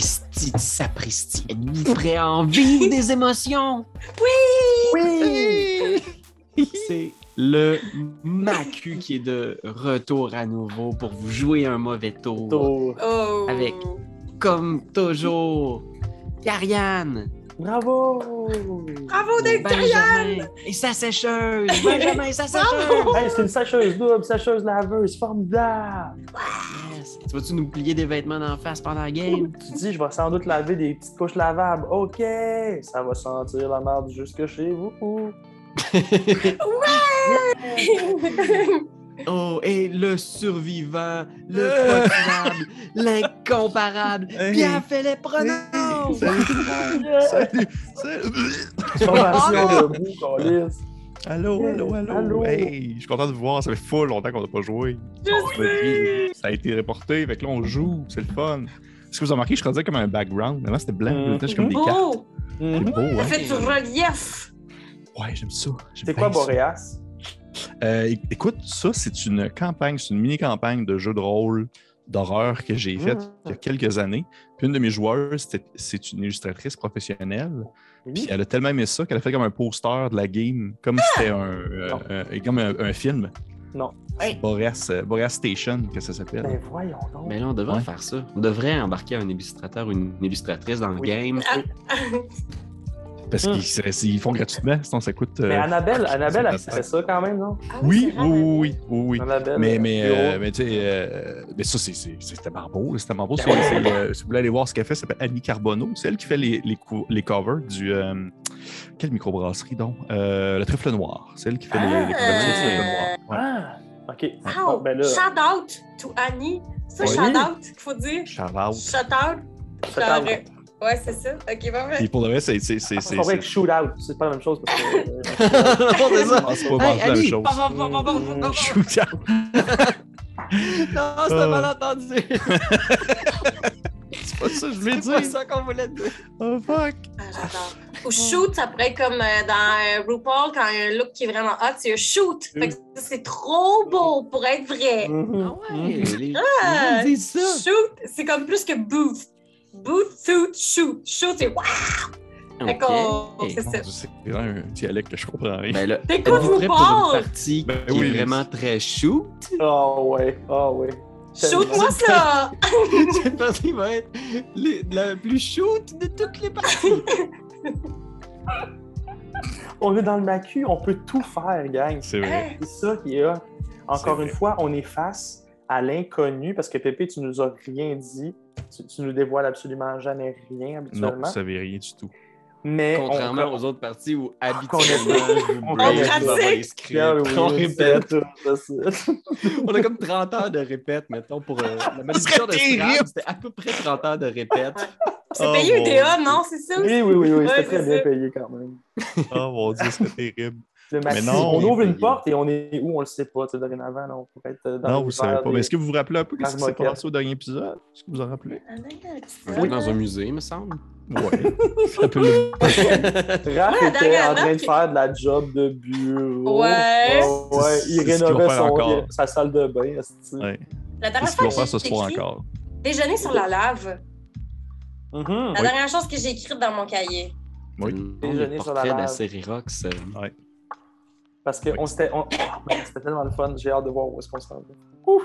Sapristi, sapristi. Êtes-vous prêt à en vivre des émotions? Oui! C'est le Macu qui est de retour à nouveau pour vous jouer un mauvais tour. Tour. Oh. Avec- Comme toujours, Karianne, Bravo! Bravo! Benjamin et sa sécheuse. Benjamin et sa sécheuse. Hey, c'est une sacheuse double, sacheuse laveuse, formidable! Yes. Tu vas-tu nous plier des vêtements d'en face pendant la game? Tu dis, je vais sans doute laver des petites couches lavables. OK! Ça va sentir la merde jusque chez vous. Oh, et le survivant, le formidable, l'incomparable, Hey. Pierre-Philippe Renaud! Salut! Salut! Câlisse. Allô, allô, allô, Allô. Hey, je suis content de vous voir. Ça fait full longtemps qu'on n'a pas joué. Je Ça a été reporté, fait que là, on joue. C'est le fun. Est-ce que vous avez remarqué, je faisais comme un background. Avant, c'était blanc. J'ai comme des cartes. Beau! C'est Mhm. beau, Ça hein? fait du relief! Ouais, j'aime ça. C'est quoi ça. Boréas? Euh, écoute, ça, c'est une campagne, c'est une mini-campagne de jeu de rôle d'horreur que j'ai faite Mhm. il y a quelques années. Puis une de mes joueuses, c'était- c'est une illustratrice professionnelle. Puis elle a tellement aimé ça qu'elle a fait comme un poster de la game, comme c'était un, euh, Non. un- comme un, un film. Non. Boreas, euh, Boreas Station, que ça s'appelle. Ben voyons donc. Mais là, on devrait Ouais. faire ça. On devrait embarquer un illustrateur ou une illustratrice dans le Oui. game. Parce Mhm. qu'ils font gratuitement, sinon ça coûte. euh, Mais Annabelle, Annabelle, elle c'est fait ça quand même, non? Ah Oui, oui, oui, oui, oui, oui. Annabelle. Mais, euh, mais, euh, tu sais, euh, mais ça, c'est- c'est- c'était marbeau. C'était marbeau. Si, c'est, euh, si vous voulez aller voir ce qu'elle fait, ça s'appelle Annie Carbonneau. C'est elle qui fait les, les, cou- les covers du. euh, quelle microbrasserie donc? Euh, Le Trèfle Noir. C'est elle qui fait les, les couvertures du Trèfle Noir. Ouais. Ah! OK. Wow! Ah, ben là, Shout out to Annie. C'est ça, Oui. shout out qu'il faut dire. Shout out. Shout out. shout out. Ouais, c'est ça. Ok, parfait. Et pour de vrai, c'est. c'est, c'est, c'est, C'est pas vrai c'est- que shoot out, c'est pas la même chose parce que. euh, non, c'est ça. C'est pas la même chose. Bon, bon, bon, bon, bon, bon, bon. Shoot out. Non, c'est un malentendu. C'est pas ça que je voulais C'est pas dire. ça qu'on voulait dire. Oh fuck. Ah, j'adore. Ou shoot, ça pourrait être comme euh, dans euh, RuPaul, quand il y a un look qui est vraiment hot, c'est un shoot. Fait que c'est trop beau pour être vrai. Ah ouais, mhm. les, Ah, ça. Shoot, c'est comme plus que boot. Boot, suit, shoot. Shoot, c'est c'est ça. Mon Dieu, C'est vraiment un dialecte que je comprends rien. Ben êtes-vous prêts pour RuPaul? une partie Ben qui oui, est vraiment très shoot? Ah ouais, ah ouais. Shoot-moi ça! Cette partie va être les- la plus shoot de toutes les parties. On est dans le macu, on peut tout faire, gang. C'est vrai. C'est ça qui est. Encore une fois, on est face à l'inconnu parce que Pépé, tu nous as rien dit. Tu, tu nous dévoiles absolument jamais rien Non, habituellement. vous savez rien du tout. Mais on- Contrairement on, aux autres parties où qu'on habituellement je vous on dans les scripts, répète. On a comme 30 heures de répète, mettons, pour euh, la malédiction de terrible. Scrabble, c'était à peu près 30 heures de répète. C'est Oh, payé UDA, non? C'est ça? Oui, oui, oui, oui, c'était c'est très bien ça. payé quand même. Oh mon dieu, c'est terrible. Le Mais maxi, non, on ouvre une porte et on est où, on le sait pas. tu sais, Dorénavant, là, on pourrait être dans Non, le vous savez pas. Mais est-ce que vous vous rappelez un peu ce qui s'est passé au dernier épisode? Est-ce que vous en rappelez? On est dans un musée, me semble. Ouais. Ça peut le- Raph Ouais, la était en train de faire de la job de bureau. Ouais. Ouais, ouais, il rénovait son, sa salle de bain. Ouais. La dernière fois ce soir encore? déjeuner sur la lave, Mhm. la Oui. dernière chose que j'ai écrite dans mon cahier. Oui. Déjeuner sur la de la lave. série Rox. euh, Parce que Oui. on s'était. on- oh, c'était tellement le fun, j'ai hâte de voir où est-ce qu'on s'en va. Ouf!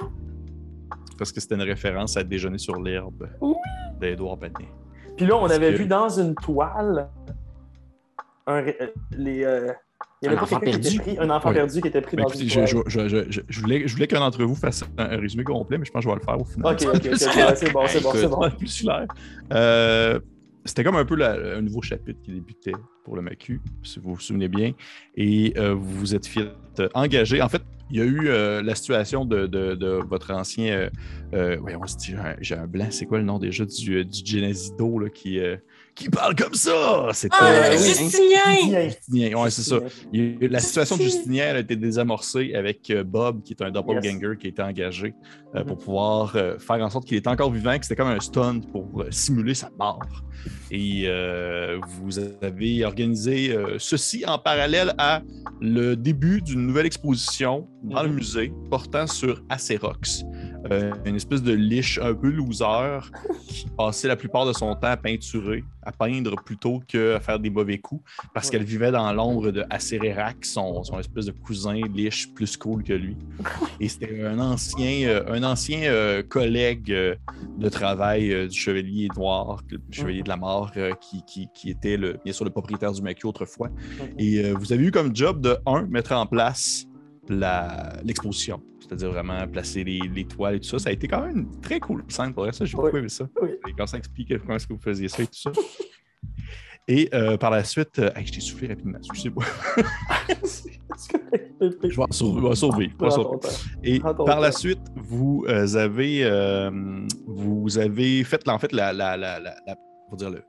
Parce que c'était une référence à Déjeuner sur l'herbe d'Edouard Banet. Puis là, on Parce avait que- vu dans une toile un, ré- les. euh, il y avait Un pas enfant qui perdu. pris, un enfant Oui. perdu qui était pris Mais dans écoutez, une je, toile. je- je- je- je voulais, je voulais qu'un d'entre vous fasse un, un résumé complet, mais je pense que je vais le faire au final. Ok, ok, ok, ok, ouais, c'est bon, c'est bon, c'est bon. Plus clair. Euh, C'était comme un peu un nouveau chapitre qui débutait pour le MACU, si vous vous souvenez bien. Et euh, vous vous êtes fait euh, engager. En fait, il y a eu euh, la situation de, votre ancien. Euh, on se dit, j'ai un- blanc, c'est quoi le nom déjà du, du Genesido là, qui, qui parle comme ça? C'était. Ah, Euh, oui. Justinien! Justinien, ouais, c'est ça. Il La situation de Justinien. A été désamorcée avec euh, Bob, qui est un doppelganger qui a été engagé euh, pour pouvoir euh, faire en sorte qu'il est encore vivant, que c'était comme un stunt pour euh, simuler sa mort. Et euh, vous avez organisé euh, ceci en parallèle à le début d'une nouvelle exposition dans le Mhm. musée portant sur Acerox. Euh, une espèce de liche un peu loser qui passait la plupart de son temps à peinturer, à peindre plutôt qu'à faire des mauvais coups, parce qu'elle vivait dans l'ombre de Acérérac, son, son espèce de cousin liche plus cool que lui. Et c'était un ancien, euh, un ancien euh, collègue de travail du Chevalier Noir, le Chevalier de la Mort, qui, qui- qui était le, bien sûr le propriétaire du maquis autrefois. Et vous avez eu comme job de, un, mettre en place la- l'exposition, c'est-à-dire vraiment placer les, les toiles et tout ça. Ça a été quand même très cool scène pour ça. J'ai beaucoup Oui. aimé ça. Oui. Et quand ça explique comment est-ce que vous faisiez ça et tout ça. Et euh, par la suite, euh, hey, je t'ai soufflé rapidement, excusez-moi. Je vais en sauver, je vais sauver, je vais en sauver. Et par la suite, vous euh, avez, euh, vous avez fait en fait la, la, la, va dire le-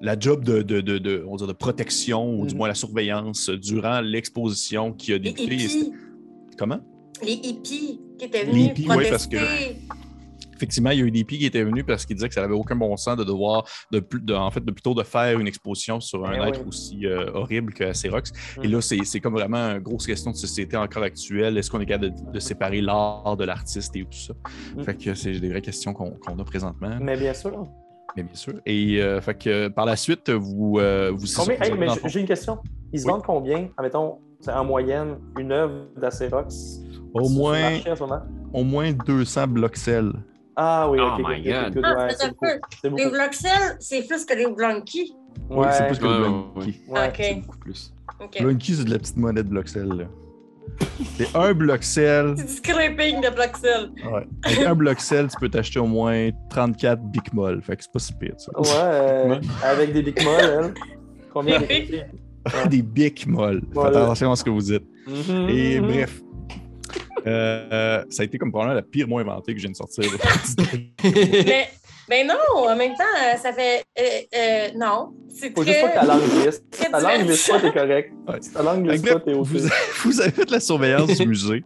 la job de, de, de, de- on de protection ou du Mhm. moins la surveillance durant l'exposition qui a débuté. Comment? Les hippies qui étaient Les venus hippies, oui, protester. parce que- Effectivement, il y a eu des filles qui étaient venus parce qu'ils disaient que ça n'avait aucun bon sens de devoir, de, plus- de- en fait, de plutôt de faire une exposition sur un Eh être oui. aussi euh, horrible que Acerox. Et Mm. là, c'est c'est comme vraiment une grosse question de société encore actuelle. Est-ce qu'on est capable de, de séparer l'art de l'artiste et tout ça? Mm. Fait que c'est des vraies questions qu'on qu'on a présentement, Mais bien sûr. mais bien sûr. Et euh, fait que par la suite, vous, euh, vous, hey, j'ai- une question. Ils se Oui. vendent combien, admettons, c'est en moyenne, une œuvre d'Acerox au moins, au moins 200 bloxels. Ah oui, Oh ok. my God. Ah, c'est Les. Vloxel, c'est plus que les Blunky. Oui, Ouais, c'est plus que Ouais, le ouais, Blunky. ouais. C'est OK. beaucoup plus. C'est de la petite monnaie de Bloxel. là. C'est un Bloxel. C'est du scraping de. Ouais. Avec un Bloxel, tu peux t'acheter au moins 34 Big Moll. Fait que c'est pas si pire, ça. Ouais, euh, avec des Big Moll, elle. Combien Des de Des Big Moll. Faites attention à ce que vous dites. Mhm, Et bref. Euh, ça a été comme probablement la pire mot inventée que je viens de sortir. mais, mais non, en même temps, euh, ça fait. euh, euh, non. C'est Faut juste pas que ta très. langue glisse. très Ta langue glisse pas, t'es correct. Ouais. Si ta langue glisse pas, t'es au vous, vous avez fait la surveillance du musée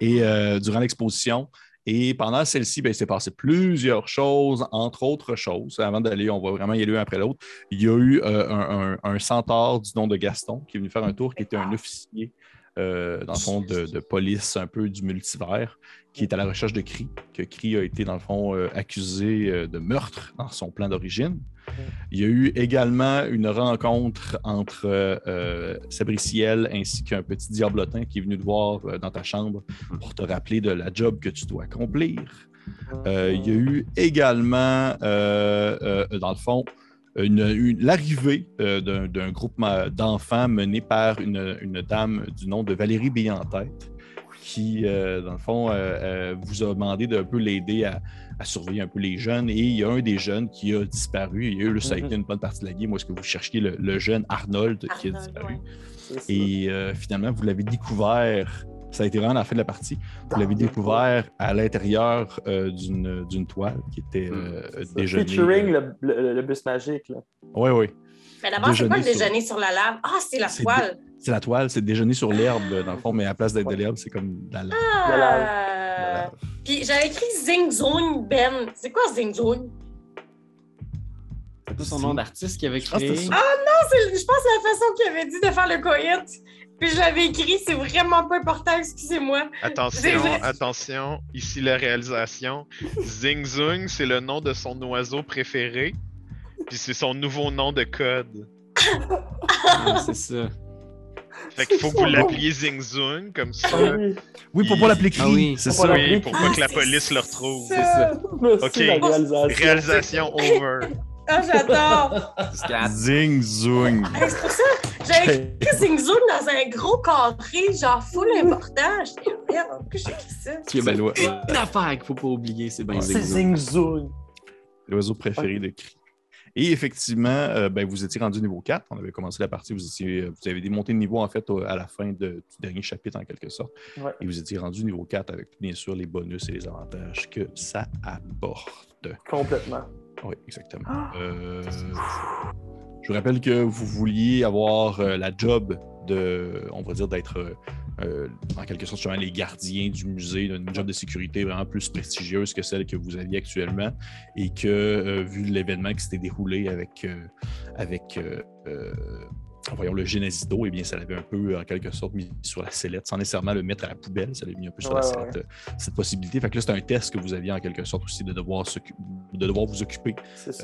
et euh, durant l'exposition. Et pendant celle-ci, ben, il s'est passé plusieurs choses, entre autres choses. Avant d'aller, on va vraiment y aller un après l'autre. Il y a eu euh, un, un- un centaure du nom de Gaston qui est venu faire un tour, qui était un officier, euh, dans le fond, de, police un peu du multivers, qui est à la recherche de Cree, que Cree a été, dans le fond, euh, accusé euh, de meurtre dans son plan d'origine. Il y a eu également une rencontre entre euh, Sabriciel ainsi qu'un petit diablotin qui est venu te voir dans ta chambre pour te rappeler de la job que tu dois accomplir. Il y a eu également, dans le fond, une- une- l'arrivée euh, d'un d'un groupement d'enfants mené par une, une dame du nom de Valérie Béantête qui, euh, dans le fond, euh, vous a demandé d'un peu l'aider à, à surveiller un peu les jeunes. Et il y a un des jeunes qui a disparu. Il y a eu, ça a Mhm. été une bonne partie de la game où est-ce que vous cherchiez le, le jeune Arnold, qui a disparu. ouais. Et euh, finalement, vous l'avez découvert. Ça a été vraiment la fin de la partie. Vous l'avez découvert à l'intérieur euh, d'une d'une toile qui était euh, C'est ça. déjeuner. Featuring le, le- le bus magique. Là. Oui, oui. Mais d'abord, c'est pas le Déjeuner sur- la lave? Ah, c'est la C'est toile. C'est la toile, c'est déjeuner sur l'herbe, dans le fond, mais à la place d'être de l'herbe, c'est comme de la lave. La lave. Ah. La lave. Puis j'avais écrit Zing Zong Ben. C'est quoi Zing Zong? C'est pas son nom d'artiste qui avait Ah, créé? ça. C'est- Je pense que la façon qu'il avait dit de faire le coït. Puis je l'avais écrit, c'est vraiment pas important, excusez-moi. Attention, attention, ici la réalisation. Zing Zung, c'est le nom de son oiseau préféré. Puis c'est son nouveau nom de code. Ah, c'est ça. Fait qu'il faut que vous l'appeliez Zing Zung, comme ça. Ah oui. Oui, pour pas l'appeler Ah Cree, oui. c'est Pour ça. Oui, pour pas Ah, que la police le retrouve. C'est ça. Merci, Ok. Réalisation over. Ah, j'adore! Zing Zung. Hey, c'est pour ça, j'avais écrit Zing Zong dans un gros carré, genre full important. J'étais, merde, pourquoi j'ai écrit ça? Il y a ben, une affaire qu'il faut pas oublier, c'est bien C'est Zing Zong. Zing Zoom. L'oiseau préféré de Cree. Et effectivement, euh, ben, vous étiez rendu niveau 4. On avait commencé la partie, vous, étiez, euh, vous avez démonté le niveau en fait au- à la fin de- du dernier chapitre en quelque sorte. Ouais. Et vous étiez rendu niveau 4 avec bien sûr les bonus et les avantages que ça apporte. Complètement. Oui, exactement. Ah. Euh, je vous rappelle que vous vouliez avoir euh, la job de, on va dire, d'être euh, en quelque sorte les gardiens du musée, une job de sécurité vraiment plus prestigieuse que celle que vous aviez actuellement, et que vu l'événement qui s'était déroulé avec, avec voyons, le Genesis d'eau, eh bien, ça l'avait un peu, en quelque sorte, mis sur la sellette, sans nécessairement le mettre à la poubelle, ça l'avait mis un peu sur la Ouais, sellette, euh, cette possibilité. Fait que là, c'est un test que vous aviez, en quelque sorte, aussi de devoir, de devoir vous occuper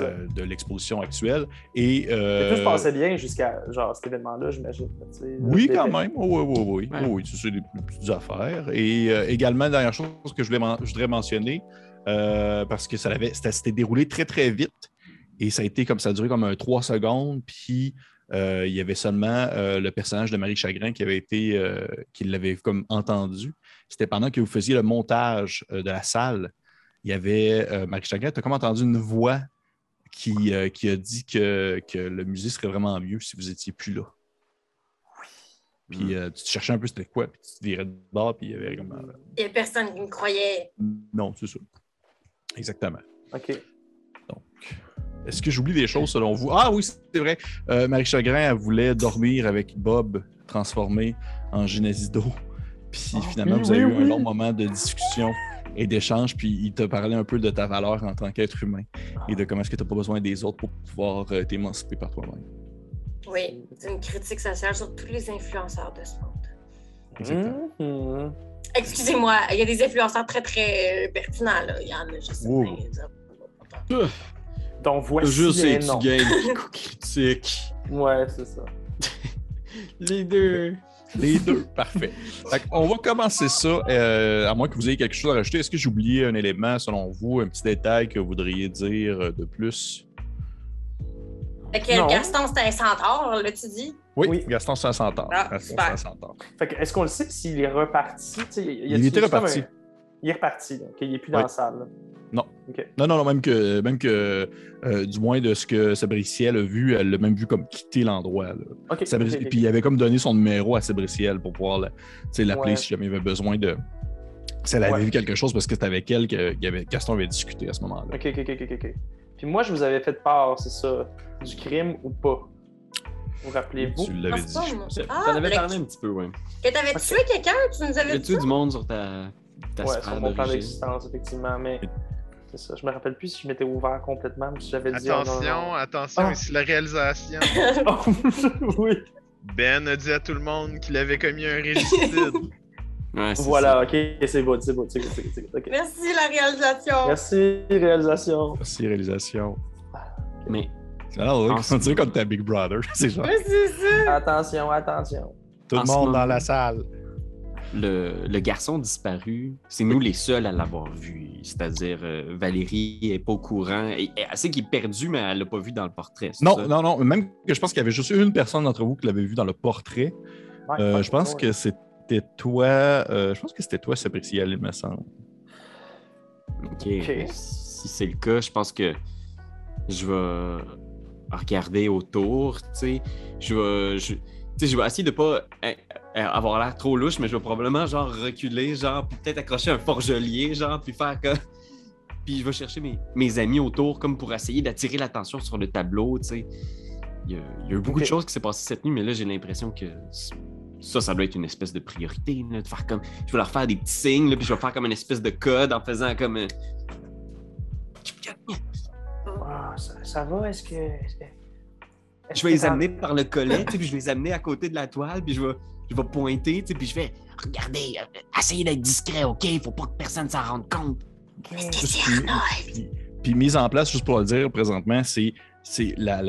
euh, de l'exposition actuelle. Et, Et euh, tout se passait bien jusqu'à genre cet événement-là, j'imagine. Oui, quand même. Oui, oui, oui. oui. Ouais. oui c'est des petites affaires. Et euh, également, dernière chose que je, voulais je voudrais mentionner, euh, parce que ça l'avait- c'était s'était déroulé très, très vite. Et ça a été comme ça a duré comme un 3 secondes. Puis euh, il y avait seulement euh, le personnage de Marie Chagrin qui avait été, euh, qui l'avait comme entendu. C'était pendant que vous faisiez le montage euh, de la salle. Il y avait euh, Marie Chagrin, tu as comme entendu une voix qui, euh, qui a dit que, que le musée serait vraiment mieux si vous étiez plus là. Puis euh, tu te cherchais un peu c'était quoi, puis tu te virais de bord, puis il y avait comme. euh, Il y a personne qui me croyait. non, c'est ça. Exactement. OK. Est-ce que j'oublie des choses selon vous? Ah oui, c'est vrai. Euh, Marie Chagrin, elle voulait dormir avec Bob transformé en Genesis d'eau. Puis Ah, finalement, oui, vous avez oui, eu un long moment de discussion et d'échange, puis il t'a parlé un peu de ta valeur en tant qu'être humain et de comment est-ce que tu n'as pas besoin des autres pour pouvoir euh, t'émanciper par toi-même. Oui, c'est une critique sociale sur tous les influenceurs de ce monde. Exactement. Mhm. Excusez-moi, il y a des influenceurs très très euh, pertinents. Là. Il y en a, je sais pas, Donc voici Juste les et noms. tu gagnes critique. Ouais, c'est ça. Les deux. Les deux, parfait. Fait on va commencer ça, euh, à moins que vous ayez quelque chose à rajouter. Est-ce que j'ai oublié un élément, selon vous, un petit détail que vous voudriez dire euh, de plus? Fait que Non. Gaston, c'était un centaure, là, tu dis? Oui, Oui. Gaston, c'est un centaure. Ah, Gaston, c'est un centaure. Fait que, est-ce qu'on le sait s'il est reparti? Y a- Il était reparti. un- Il est reparti, donc il est plus dans Ouais. la salle. là. Non. Non, non, non, même que, même que euh, du moins de ce que Sabriciel a vu, elle l'a même vu comme quitter l'endroit. Sabri-. Puis il avait comme donné son numéro à Sabriciel pour pouvoir la- tu sais, l'appeler Ouais. si jamais il avait besoin de. Si elle avait Ouais. vu quelque chose parce que c'était avec elle que avait- Gaston avait discuté à ce moment-là. OK, OK, OK, OK, OK. Puis moi, je vous avais fait part, c'est ça, du crime ou pas? Vous rappelez-vous? Tu l'avais Ah, dit. je. Ah, T'en avais parlé un petit peu, ouais. Que t'avais tué quelqu'un? Tu nous avais dit a-tu du monde sur ta, ta Ouais, sur mon plan d'existence, effectivement, mais c'est ça. Je me rappelle plus si je m'étais ouvert complètement ou si j'avais dit... oh, non, Attention, non, attention, Ah. ici la réalisation. Oh, oui. Ben a dit à tout le monde qu'il avait commis un régicide. Ouais, Voilà, ok, c'est bon, c'est bon, c'est bon, c'est bon, c'est bon, ok. Merci, la réalisation. Merci, réalisation. Merci, réalisation. ça. Mais Alors, on comme ta Big Brother. C'est genre Oui, c'est ça. Attention, attention. tout le monde dans la salle. Le, le garçon disparu, c'est nous les seuls à l'avoir vu. C'est-à-dire, euh, Valérie est pas au courant. Et, et elle sait qu'il est perdu, mais elle l'a pas vu dans le portrait. Non, ça? non, non. Même que je pense qu'il y avait juste une personne d'entre vous qui l'avait vu dans le portrait. Ouais, Euh, je pense que c'était toi. euh, je pense que c'était toi, Sabriciel, il me semble. OK. Si c'est le cas, je pense que je vais regarder autour, tu sais. Je vais... Je... tu sais, je vais essayer de pas euh, euh, avoir l'air trop louche, mais je vais probablement genre reculer, genre, puis peut-être accrocher un forgelier, genre, puis faire comme. Puis je vais chercher mes, mes amis autour, comme pour essayer d'attirer l'attention sur le tableau, tu sais. Il y, a, il y a eu beaucoup de choses qui s'est passées cette nuit, mais là, j'ai l'impression que ça, ça doit être une espèce de priorité, là, de faire comme. Je vais leur faire des petits signes, là, puis je vais faire comme une espèce de code en faisant comme. euh, Ah, ça, ça va, est-ce que. Je vais les amener par le collet, puis je vais les amener à côté de la toile, puis je vais, je vais pointer, puis je vais regardez, euh, essayez d'être discret, ok? Faut pas que personne s'en rende compte. Puis, puis- puis mise en place, juste pour le dire présentement, c'est c'est la,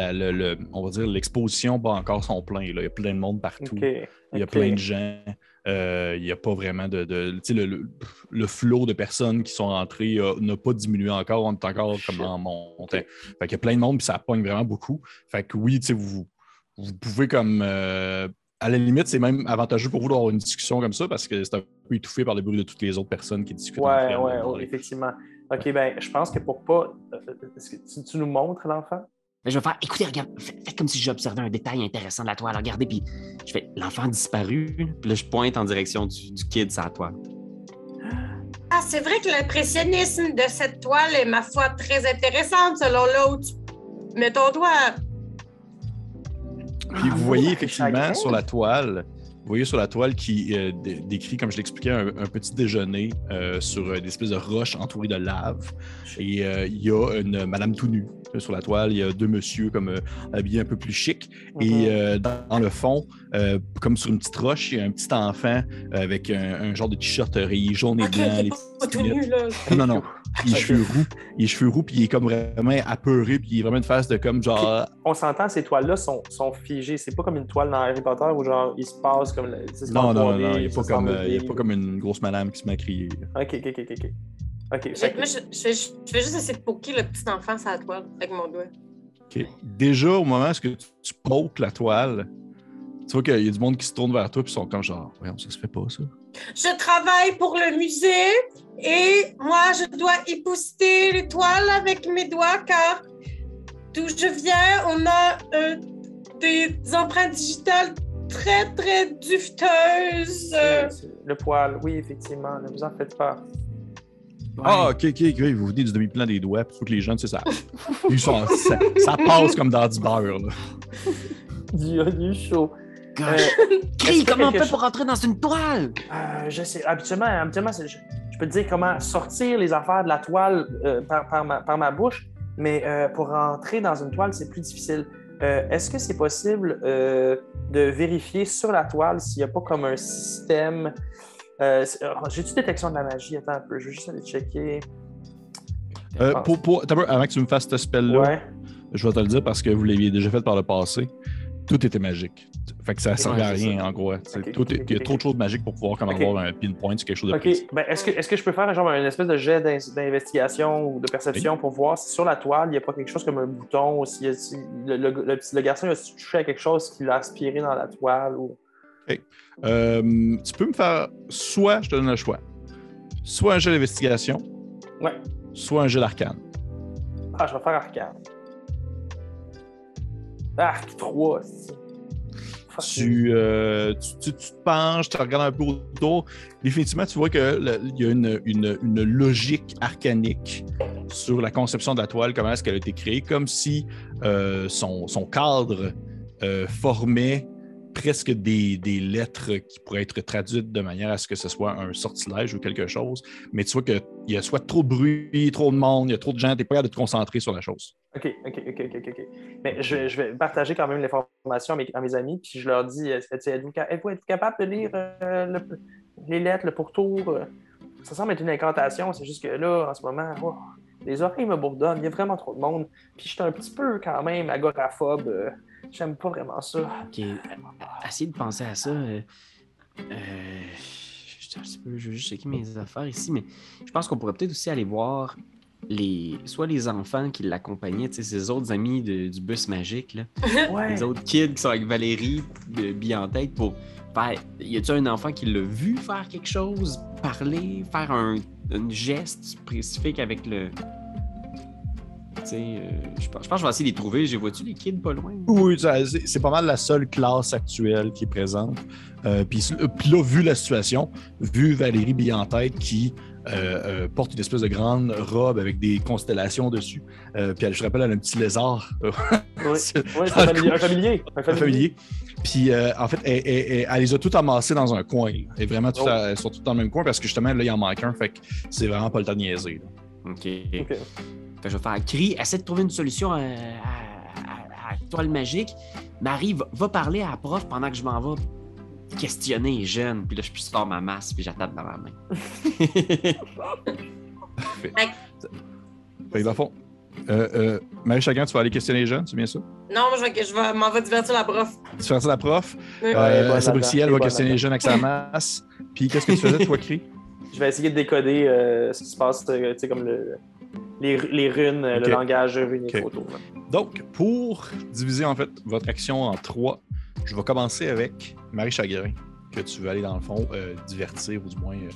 on va dire l'exposition bat encore son plein. là. Il y a plein de monde partout. Il y a plein de gens. Euh, il n'y a pas vraiment de. de- tu sais, le, le, le flot de personnes qui sont rentrées euh, n'a pas diminué encore. On est encore comme en montée. Fait qu'il y a plein de monde, puis ça pogne vraiment beaucoup. Fait que oui, tu sais, vous, vous pouvez comme. euh, à la limite, c'est même avantageux pour vous d'avoir une discussion comme ça parce que c'est un peu étouffé par le bruit de toutes les autres personnes qui discutent. Ouais, elles, ouais, effectivement. Ok, ben, je pense que pour pas. Est-ce que tu, tu nous montres l'enfant? Mais je vais faire, écoutez, regarde, comme si j'observais un détail intéressant de la toile. Regardez, puis je fais, l'enfant disparu, puis là, je pointe en direction du, du kid sur la toile. Ah, c'est vrai que l'impressionnisme de cette toile est, ma foi, très intéressante selon là où tu mets ton doigt. Puis vous Ah, voyez effectivement sur la toile, vous voyez sur la toile qui euh, dé- décrit, comme je l'expliquais, un, un petit déjeuner euh, sur euh, des espèces de roches entourées de lave. Et euh, il y a une Madame tout nue Sur la toile, il y a deux messieurs comme euh, habillés un peu plus chic. Mhm. Et euh, dans, dans le fond, euh, comme sur une petite roche, il y a un petit enfant euh, avec un, un genre de t-shirt rayé jaune et Ok, blanc. il les est pas petites tout lunettes. nu, là. Non, non, non. Il a cheveux roux. Il a cheveux roux, puis il est comme vraiment apeuré, puis il est vraiment une face de comme genre. On s'entend, ces toiles-là sont, sont figées. C'est pas comme une toile dans Harry Potter où genre il se passe comme. Non, non, non, 3D, il n'y a, pas comme, il y a 2D. pas comme une grosse madame qui se met à crier. Ok, ok, ok, ok. Ok. Que- Moi, je, je fais, je fais juste essayer de poker le petit enfant sur la toile avec mon doigt. OK. Déjà, au moment où tu, tu pokes la toile, tu vois qu'il y a du monde qui se tourne vers toi, puis ils sont comme genre, voyons, ça se fait pas, ça. Je travaille pour le musée et moi, je dois épousseter les toiles avec mes doigts car d'où je viens, on a euh, des empreintes digitales très, très duveteuses. euh. le poil, oui, effectivement, ne vous en faites pas. Ah, ok, ok, ok. Vous venez du demi-plan des doigts, puis il faut que les jeunes, c'est ça. Ils sont, ça, ça passe comme dans du beurre, là. Du, du chaud. Euh, Crie, comment on fait pour rentrer dans une toile? Euh, je sais. Habituellement, habituellement je, je peux te dire comment sortir les affaires de la toile euh, par, par ma, par ma bouche, mais euh, pour rentrer dans une toile, c'est plus difficile. Euh, Est-ce que c'est possible euh, de vérifier sur la toile s'il n'y a pas comme un système. Euh, J'ai-tu détection de la magie? Attends un peu, je vais juste aller checker. Euh, pour, pour, peur, avant que tu me fasses ce spell-là, Ouais. je vais te le dire parce que vous l'aviez déjà fait par le passé. Tout était magique. Fait que ça ne servait Ouais, à rien, ça. en gros. Ok, tout est- il y a trop de choses magiques pour pouvoir comme avoir un pinpoint sur quelque chose de précis. Ben, est-ce que, est que je peux faire genre une espèce de jet d'in- d'investigation ou de perception pour voir si sur la toile, il n'y a pas quelque chose comme un bouton ou si, si le, le- le petit- le garçon a touché à quelque chose qui l'a aspiré dans la toile ou. Euh, tu peux me faire soit, je te donne le choix, soit un jeu d'investigation, Ouais. soit un jeu d'arcane. Ah, je vais faire arcane. Arc 3. Tu, euh, tu, tu- tu te penches, tu regardes un peu autour. Définitivement, tu vois qu'il y a une, une- une logique arcanique sur la conception de la toile, comment est-ce qu'elle a été créée, comme si euh, son, son cadre euh, formait presque des, des lettres qui pourraient être traduites de manière à ce que ce soit un sortilège ou quelque chose. Mais tu vois qu'il y a soit trop de bruit, trop de monde, il y a trop de gens, tu n'es pas capable de te concentrer sur la chose. OK, OK, OK, OK, OK. Mais je, vais partager quand même l'information à mes, mes amis, puis je leur dis que- êtes-vous ca- êtes-vous êtes-vous capable de lire euh, le- les lettres, le pourtour? Euh? Ça semble être une incantation, c'est juste que là, en ce moment, oh, les oreilles me bourdonnent, il y a vraiment trop de monde, puis je suis un petit peu quand même agoraphobe. euh, J'aime pas vraiment ça. Ok, essayez de penser à ça. euh, euh, je, un petit peu, je veux juste checker mes affaires ici, mais je pense qu'on pourrait peut-être aussi aller voir les, soit les enfants qui l'accompagnaient, ses autres amis de- du bus magique, là, Ouais. les autres kids qui sont avec Valérie, de billes en tête, pour faire. Y a-tu un enfant qui l'a vu faire quelque chose, parler, faire un, un geste spécifique avec le. Euh, je pense je pense que je vais essayer de les trouver. J'ai vois-tu les kids pas loin? Oui, c'est pas mal la seule classe actuelle qui est présente. Euh, Puis euh, là, vu la situation, vu Valérie Billantête qui euh, euh, porte une espèce de grande robe avec des constellations dessus, euh, puis elle, je rappelle, elle a un petit lézard euh, Oui, C'est- un familier. Un familier. Un. Puis euh, en fait, elle, elle- elle- elle les a toutes amassées dans un coin. là. Et vraiment, Oh. à- elles sont toutes dans le même coin parce que justement, là, il en manque un. Fait que c'est vraiment pas le temps de niaiser. là. Ok. Fait que je vais faire cri, essaie de trouver une solution à, à, à- à toile magique. Marie, va, va parler à la prof pendant que je m'en vais questionner les jeunes. Puis là, je sors ma masse, puis j'attaque dans ma main. Fait que dans le fond, euh, euh, Marie Chagrin, tu vas aller questionner les jeunes, c'est bien ça? Non, moi, je vais, je vais m'en vais divertir la prof. Tu fais ça la prof? Oui. Euh, va questionner les jeunes avec sa masse. Puis qu'est-ce que tu faisais, toi, Cri? Je vais essayer de décoder euh, ce qui se passe, tu sais, comme le, les, les runes, le langage runique Ok. autour. là. Donc, pour diviser en fait votre action en trois, je vais commencer avec Marie Chagrin, que tu veux aller, dans le fond, euh, divertir ou du moins euh,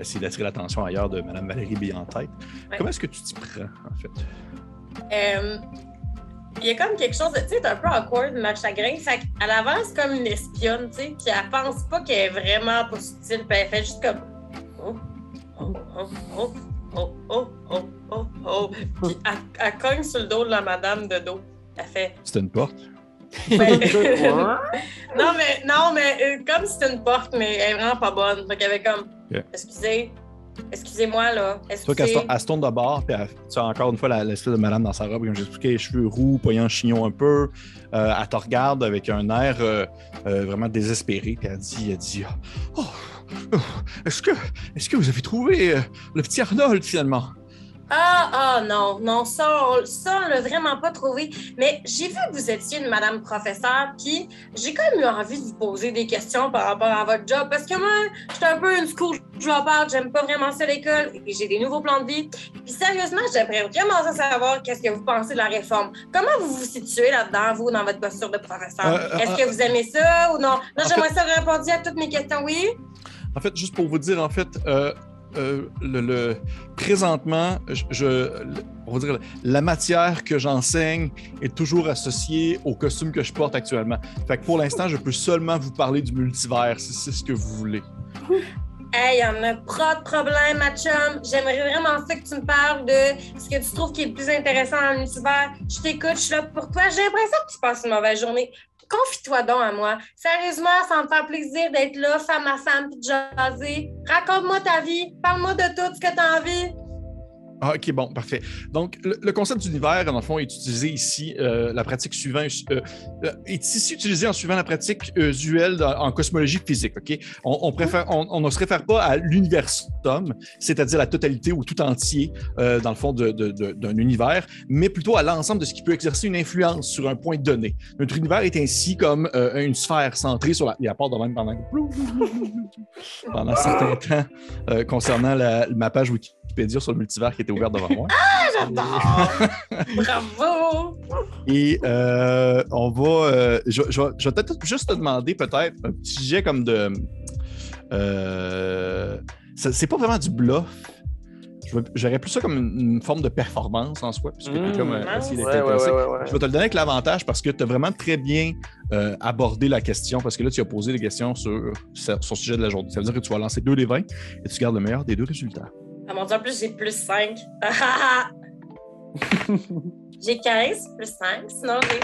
essayer d'attirer l'attention ailleurs de Mme Valérie Billantête. Comment est-ce que tu t'y prends, en fait? Euh, il y a comme quelque chose de, tu sais, un peu awkward, Marie Chagrin. Fait elle avance comme une espionne, tu sais, puis elle pense pas qu'elle est vraiment pas subtile, puis elle fait juste comme. Oh, oh, oh, oh. Oh, oh, oh, oh, oh. Puis elle, elle cogne sur le dos de la madame de dos. Elle fait. C'était une porte? Non, mais, non, mais euh, comme c'était une porte, mais elle est vraiment pas bonne. Fait qu'elle avait comme. Excusez, Excusez-moi, là. Vois qu'elle se tourne- elle se tourne de bord, puis elle- tu as encore une fois la- l'espèce de madame dans sa robe, comme j'expliquais, les cheveux roux, poignant chignon un peu. Euh, elle te regarde avec un air euh, vraiment désespéré, puis elle dit, elle dit Oh, oh, est-ce que, est que vous avez trouvé le petit Arnold finalement? Ah, ah, non, non, ça, on, ça, on l'a vraiment pas trouvé. Mais j'ai vu que vous étiez une madame professeure, puis j'ai quand même eu envie de vous poser des questions par rapport à votre job, parce que moi, j'étais un peu une school dropout, j'aime pas vraiment ça l'école, et j'ai des nouveaux plans de vie. Puis sérieusement, j'aimerais vraiment ça savoir qu'est-ce que vous pensez de la réforme. Comment vous vous situez là-dedans, vous, dans votre posture de professeur? Euh, Est-ce euh, que vous aimez ça ou non? Non, j'aimerais ça répondre à toutes mes questions, oui? En fait, juste pour vous dire, en fait, euh, euh, le, présentement, je, on va dire, la matière que j'enseigne est toujours associée au costume que je porte actuellement. Fait que pour l'instant, je peux seulement vous parler du multivers, si c'est ce que vous voulez. Hey, en a pas de problème, ma chum. J'aimerais vraiment ça que tu me parles de ce que tu trouves qui est le plus intéressant dans l'univers. Je t'écoute, je suis là pour toi. J'ai l'impression que tu passes une mauvaise journée. Confie-toi donc à moi. Sérieusement, ça me fait plaisir d'être là, femme à femme, puis de jaser. Raconte-moi ta vie. Parle-moi de tout ce que tu as envie. Ah, ok, bon, parfait. Donc, le, concept d'univers, dans le fond, est utilisé ici. euh, la pratique suivante euh, euh, est ici utilisé en suivant la pratique usuelle en cosmologie physique. Ok, on, préfère, on, ne se réfère pas à l'universum, c'est-à-dire la totalité ou tout entier, dans le fond, d'un univers, mais plutôt à l'ensemble de ce qui peut exercer une influence sur un point donné. Notre univers est ainsi comme une sphère centrée sur la. Il part de même pendant pendant un certain temps concernant la- ma page Wikipédia sur le multivers qui était ouverte devant moi. Bravo! Et euh, on va. euh, je, je vais- je vais peut-être juste te demander, peut-être, un petit jet comme de. Euh, c'est pas vraiment du bluff. J'aurais plus ça comme une, une forme de performance en soi, puisque Mmh, comme euh, Ouais, ouais, ouais. Je vais te le donner avec l'avantage parce que tu as vraiment très bien euh, abordé la question, parce que là, tu as posé des questions sur, sur son sujet de la journée. Ça veut dire que tu vas lancer deux des 20 et tu gardes le meilleur des deux résultats. Ah mon dieu, en plus, j'ai plus 5. j'ai 15 plus 5. Sinon, j'ai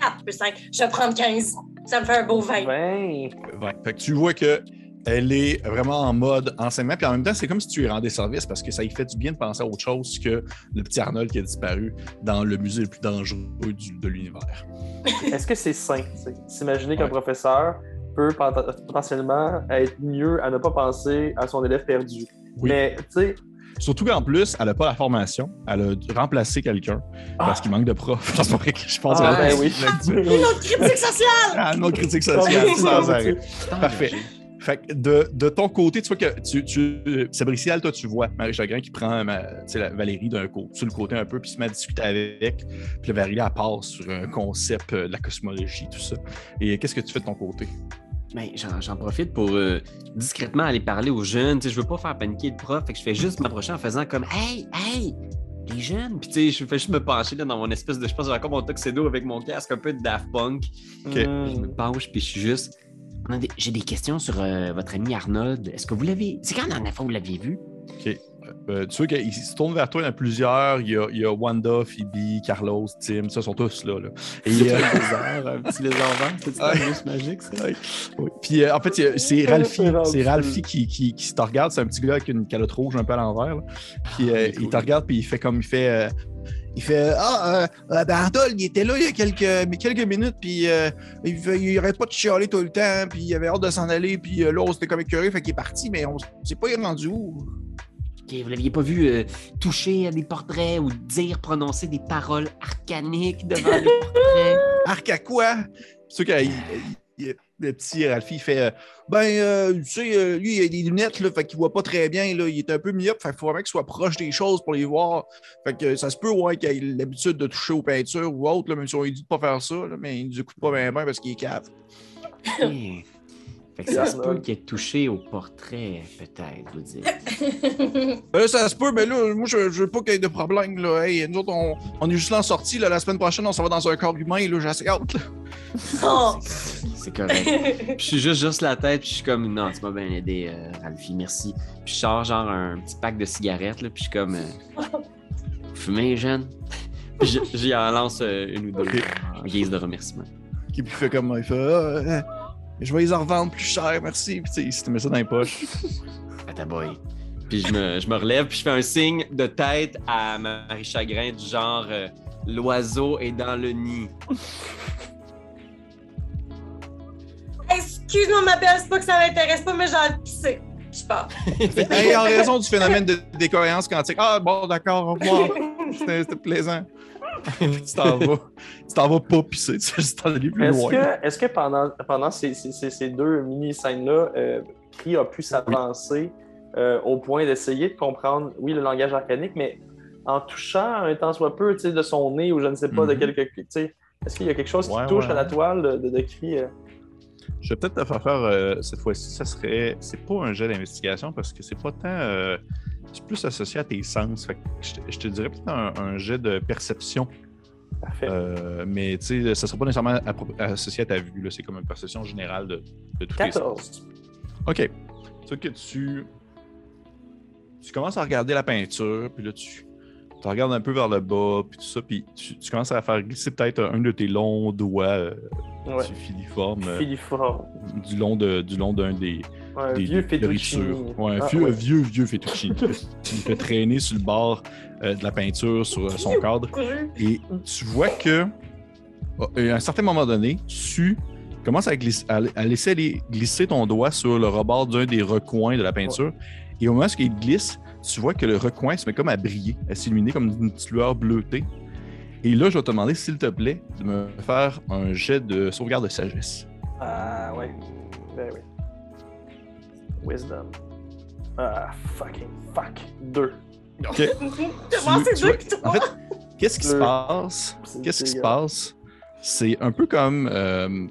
4 plus 5. Je vais prendre 15. Ça me fait un beau 20. Ben, Ouais. Fait que tu vois que elle est vraiment en mode enseignement, puis en même temps, c'est comme si tu lui rendais service parce que ça lui fait du bien de penser à autre chose que le petit Arnold qui a disparu dans le musée le plus dangereux du- de l'univers. est-ce que c'est sain? S'imaginer qu'un Ouais. professeur peut pot- potentiellement être mieux à ne pas penser à son élève perdu. Oui. Mais, tu sais, Surtout qu'en plus, elle n'a pas la formation, elle a remplacé quelqu'un parce qu'il manque de profs. Je pense ah, qu'elle ben oui. Une autre critique sociale! Ah, non, critique Ah, sociale, sans arrêt. Parfait. Fait que de, de ton côté, tu vois que tu, tu Sabricial, toi, tu vois Marie Chagrin qui prend ma- la Valérie d'un côté, sur le côté un peu, puis se met à discuter avec. Puis la Valérie, elle passe sur un concept euh, de la cosmologie, tout ça. Et qu'est-ce que tu fais de ton côté? Ben, j'en, profite pour euh, discrètement aller parler aux jeunes. Sais, je veux pas faire paniquer le prof, fait que je fais juste m'approcher en faisant comme Hey, hey, les jeunes. Puis tu sais, je fais juste me pencher là, dans mon espèce de. Je pense j'ai encore mon tuxedo avec mon casque un peu de Daft Punk. Ok. Je me penche, puis je suis juste. On a des- J'ai des questions sur euh, votre ami Arnold. Est-ce que vous l'avez. C'est quand la dernière fois que vous l'aviez vu? Euh, tu vois qu'il se tourne vers toi, il y en a plusieurs. Il y a, il y a Wanda, Phoebe, Carlos, Tim, ça sont tous là. là. Et, Il y euh, a un lézard, un petit lézard vert, c'est juste magique, ça? Oui. Puis euh, en fait, c'est Ralphie, c'est Ralphie qui, qui, qui te regarde. C'est un petit gars avec une calotte rouge un peu à l'envers. Puis Ah, euh, il te regarde, puis il fait comme il fait. euh, il fait Ah, euh, euh, ben Arnold, il était là il y a quelques, mais quelques minutes, puis euh, il, il arrête pas de chialer tout le temps, puis il avait hâte de s'en aller, puis euh, là, on s'était comme écœuré, fait qu'il est parti, mais on sait pas, il est rendu où. Ok, vous l'aviez pas vu euh, toucher à des portraits ou dire, prononcer des paroles arcaniques devant les portraits? Arc à quoi? Que il- il- le petit Ralphie, fait euh, Ben, euh, tu sais, euh, lui, il a des lunettes, là, fait qu'il voit pas très bien, là, il est un peu myope, fait qu'il faut vraiment qu'il soit proche des choses pour les voir. Fait que ça se peut, ouais, qu'il ait l'habitude de toucher aux peintures ou autre, là, même si on lui dit de pas faire ça, là, mais il nous écoute pas bien, bien parce qu'il est cave. Fait que ça se peut qu'il ait touché au portrait, peut-être, vous dites. Euh, ça se peut, mais là, moi, je, je veux pas qu'il y ait de problème, là. Hey, nous autres, on, on est juste là en sortie, là, la semaine prochaine, on s'en va dans un corps humain, là, j'ai assez hâte. Oh. C'est correct. Puis je suis juste, juste la tête, puis je suis comme, non, tu m'as bien aidé, euh, Ralphie, merci. Puis je sors genre un petit pack de cigarettes, là, puis je suis comme, euh, fumez, jeune. Puis j'y en lance euh, une ou deux en guise de remerciement. Qui puis il fait comme il fait je vais les en revendre plus cher, merci. Puis tu sais, il se te met ça dans les poches. Attends, boy. Puis je me, je me relève, puis je fais un signe de tête à Marie Chagrin du genre euh, l'oiseau est dans le nid. Excuse-moi, ma belle, c'est pas que ça m'intéresse pas, mais j'ai envie de pisser. Je pars. Hey, en raison du phénomène de décohérence quantique. Ah, bon, d'accord, au revoir. C'était plaisant. tu t'en vas. Tu t'en vas pas pisser, tu juste t'en aller plus Est-ce loin. que, est-ce que pendant, pendant ces, ces- ces- ces deux mini-scènes-là, euh, Cree a pu s'avancer euh, au point d'essayer de comprendre, oui, le langage arcanique, mais en touchant un tant soit peu de son nez ou je ne sais pas, de Mhm. quelque. Est-ce qu'il y a quelque chose qui Ouais, touche ouais. à la toile de, de, Cree, euh? Je vais peut-être te faire faire euh, cette fois-ci, ça serait. C'est pas un jet d'investigation parce que c'est pas tant. C'est plus associé à tes sens. Fait que je, te, je te dirais peut-être un, un jet de perception. Parfait. Euh, mais tu sais, ça sera pas nécessairement associé à ta vue. C'est comme une perception générale de, de tous tes sens. 14. OK. Tu que tu. Tu commences à regarder la peinture, puis là, tu, tu regardes un peu vers le bas, puis tout ça, puis tu, tu commences à faire glisser peut-être un de tes longs doigts euh, Ouais. filiformes euh, Filiforme. du long de du long d'un des, Ouais, un des, vieux des. Ouais, Ah, vieux, ouais. un vieux, vieux Fettuccine. Il fait traîner sur le bord euh, de la peinture, sur euh, son cadre. Et tu vois que, euh, à un certain moment donné, tu commences à, glisser- à- à laisser aller glisser ton doigt sur le rebord d'un des recoins de la peinture. Et au moment où il glisse, tu vois que le recoin se met comme à briller, à s'illuminer comme une petite lueur bleutée. Et là, je vais te demander, s'il te plaît, de me faire un jet de sauvegarde de sagesse. Ah, ouais. Ben oui. Wisdom. Ah, fucking fuck. Deux. OK. Comment c'est deux En fait, qu'est-ce qui se passe? C'est Qu'est-ce qui se passe? C'est un peu comme. euh,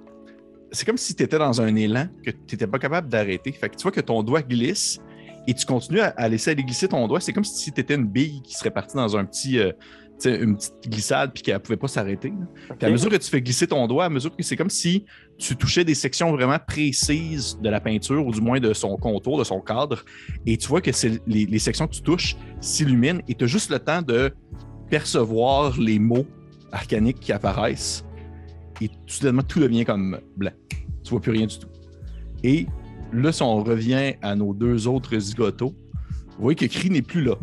c'est comme si tu étais dans un élan que tu n'étais pas capable d'arrêter. Fait que tu vois que ton doigt glisse et tu continues à, à laisser aller glisser ton doigt. C'est comme si tu étais une bille qui serait partie dans un petit. euh, une petite glissade puis qu'elle ne pouvait pas s'arrêter. Puis à mesure que tu fais glisser ton doigt, à mesure que c'est comme si tu touchais des sections vraiment précises de la peinture, ou du moins de son contour, de son cadre, et tu vois que les sections que tu touches s'illuminent, et tu as juste le temps de percevoir les mots arcaniques qui apparaissent, et soudainement tout devient comme blanc. Tu vois plus rien du tout. Et là, si on revient à nos deux autres zigotos, vous voyez que Cri n'est plus là.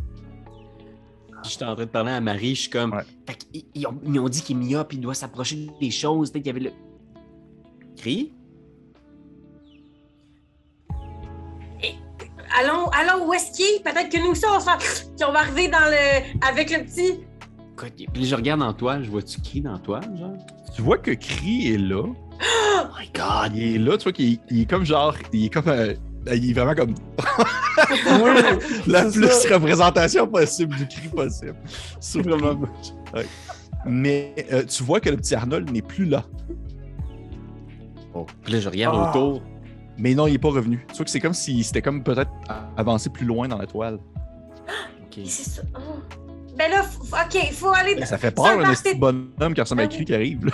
J'étais en train de parler à Marie, je suis comme. Ouais. Fait qu'ils- ils, ont, ils ont dit qu'il est myope, il doit s'approcher des choses. Peut-être qu'il y avait le. Cri? Allons, allons, où est-ce qu'il est? Peut-être que nous aussi, on, s'en- puis on va arriver dans le... avec le petit. Puis je regarde dans la toile, je vois-tu Cri dans la toile, genre? Tu vois que Cri est là. Oh my god! Il est là, tu vois qu'il il est comme genre. Il est comme. euh, il est vraiment comme la plus ça. représentation possible du cri possible. C'est vraiment. Ouais. Mais euh, tu vois que le petit Arnold n'est plus là. Oh. Puis là, je regarde Ah. autour. Mais non, il n'est pas revenu. Tu vois que c'est comme s'il s'était comme peut-être avancé plus loin dans la toile. Ok. C'est ça. Oh. Ben là, OK, il faut aller. Ça fait peur, un petit bonhomme qui ressemble à Ah qui arrive. Là,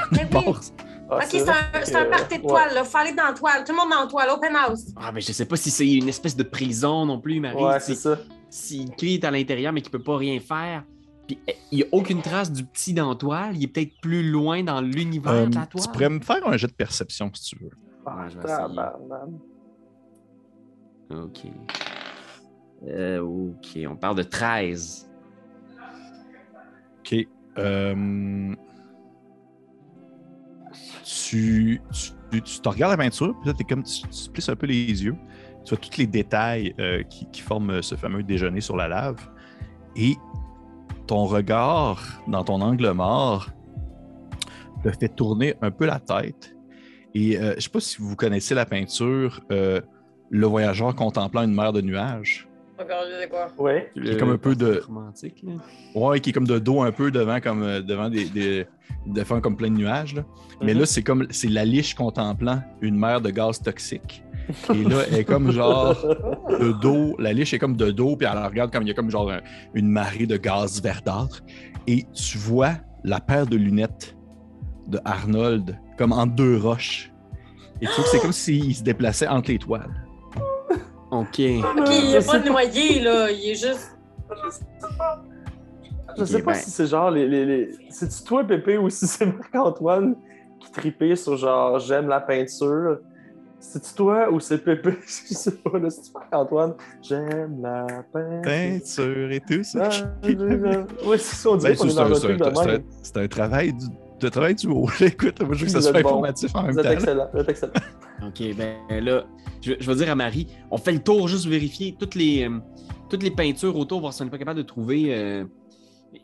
Ah, OK, c'est un, que- c'est un party de toile, là. Faut aller dans la toile. Tout le monde dans la toile. Open house. Ah, mais je sais pas si c'est une espèce de prison non plus, Marie. Ouais, si, c'est ça. si Cri est à l'intérieur, mais qu'il peut pas rien faire. Puis eh, il n'y a aucune trace du petit dans la toile. Il est peut-être plus loin dans l'univers Euh, de la toile. tu pourrais me faire un jet de perception si tu veux. Ah, Ouais, je vais. Ok. Euh, ok, on parle de 13. OK. Euh, tu, te regardes la peinture, puis tu, plisses un peu les yeux. Tu vois tous les détails euh, qui, forment euh, ce fameux déjeuner sur la lave. Et ton regard dans ton angle mort te fait tourner un peu la tête. Et euh, je sais pas si vous connaissez la peinture Le voyageur contemplant une mer de nuages. Quoi? Ouais. Qui est comme un peu de- romantique. Là. Ouais, qui est comme de dos un peu devant, comme euh, devant des, des devant comme plein de nuages. là. Mais Mhm. là, c'est comme c'est la liche contemplant une mer de gaz toxique. Et là, elle est comme genre de dos, la liche est comme de dos, puis elle regarde comme il y a comme genre un- une marée de gaz verdâtre. Et tu vois la paire de lunettes de Arnold comme en deux roches. Et tu vois que c'est comme s'il se déplaçait entre les toiles. Ok. OK, il Je est pas sais noyé, là. Il est juste. Je sais pas ben- si c'est genre les. les, les... C'est-tu toi, Pépé, ou si c'est Marc-Antoine qui tripait sur genre j'aime la peinture, C'est-tu toi ou c'est Pépé? Je sais pas, là, c'est Antoine. J'aime la peinture. Peinture et tout ça. Oui, c'est ça, on dirait Ben, qu'on est c'est dans un, le c'est truc un- de c'est un- même. c'est un travail du, de travail du haut. Écoute, moi, je veux que ça soit bon. informatif en même Vous êtes temps. excellent, vous êtes excellent. OK, ben là, je, je vais dire à Marie, on fait le tour juste vérifier toutes les, euh, toutes les peintures autour, voir si on n'est pas capable de trouver. euh,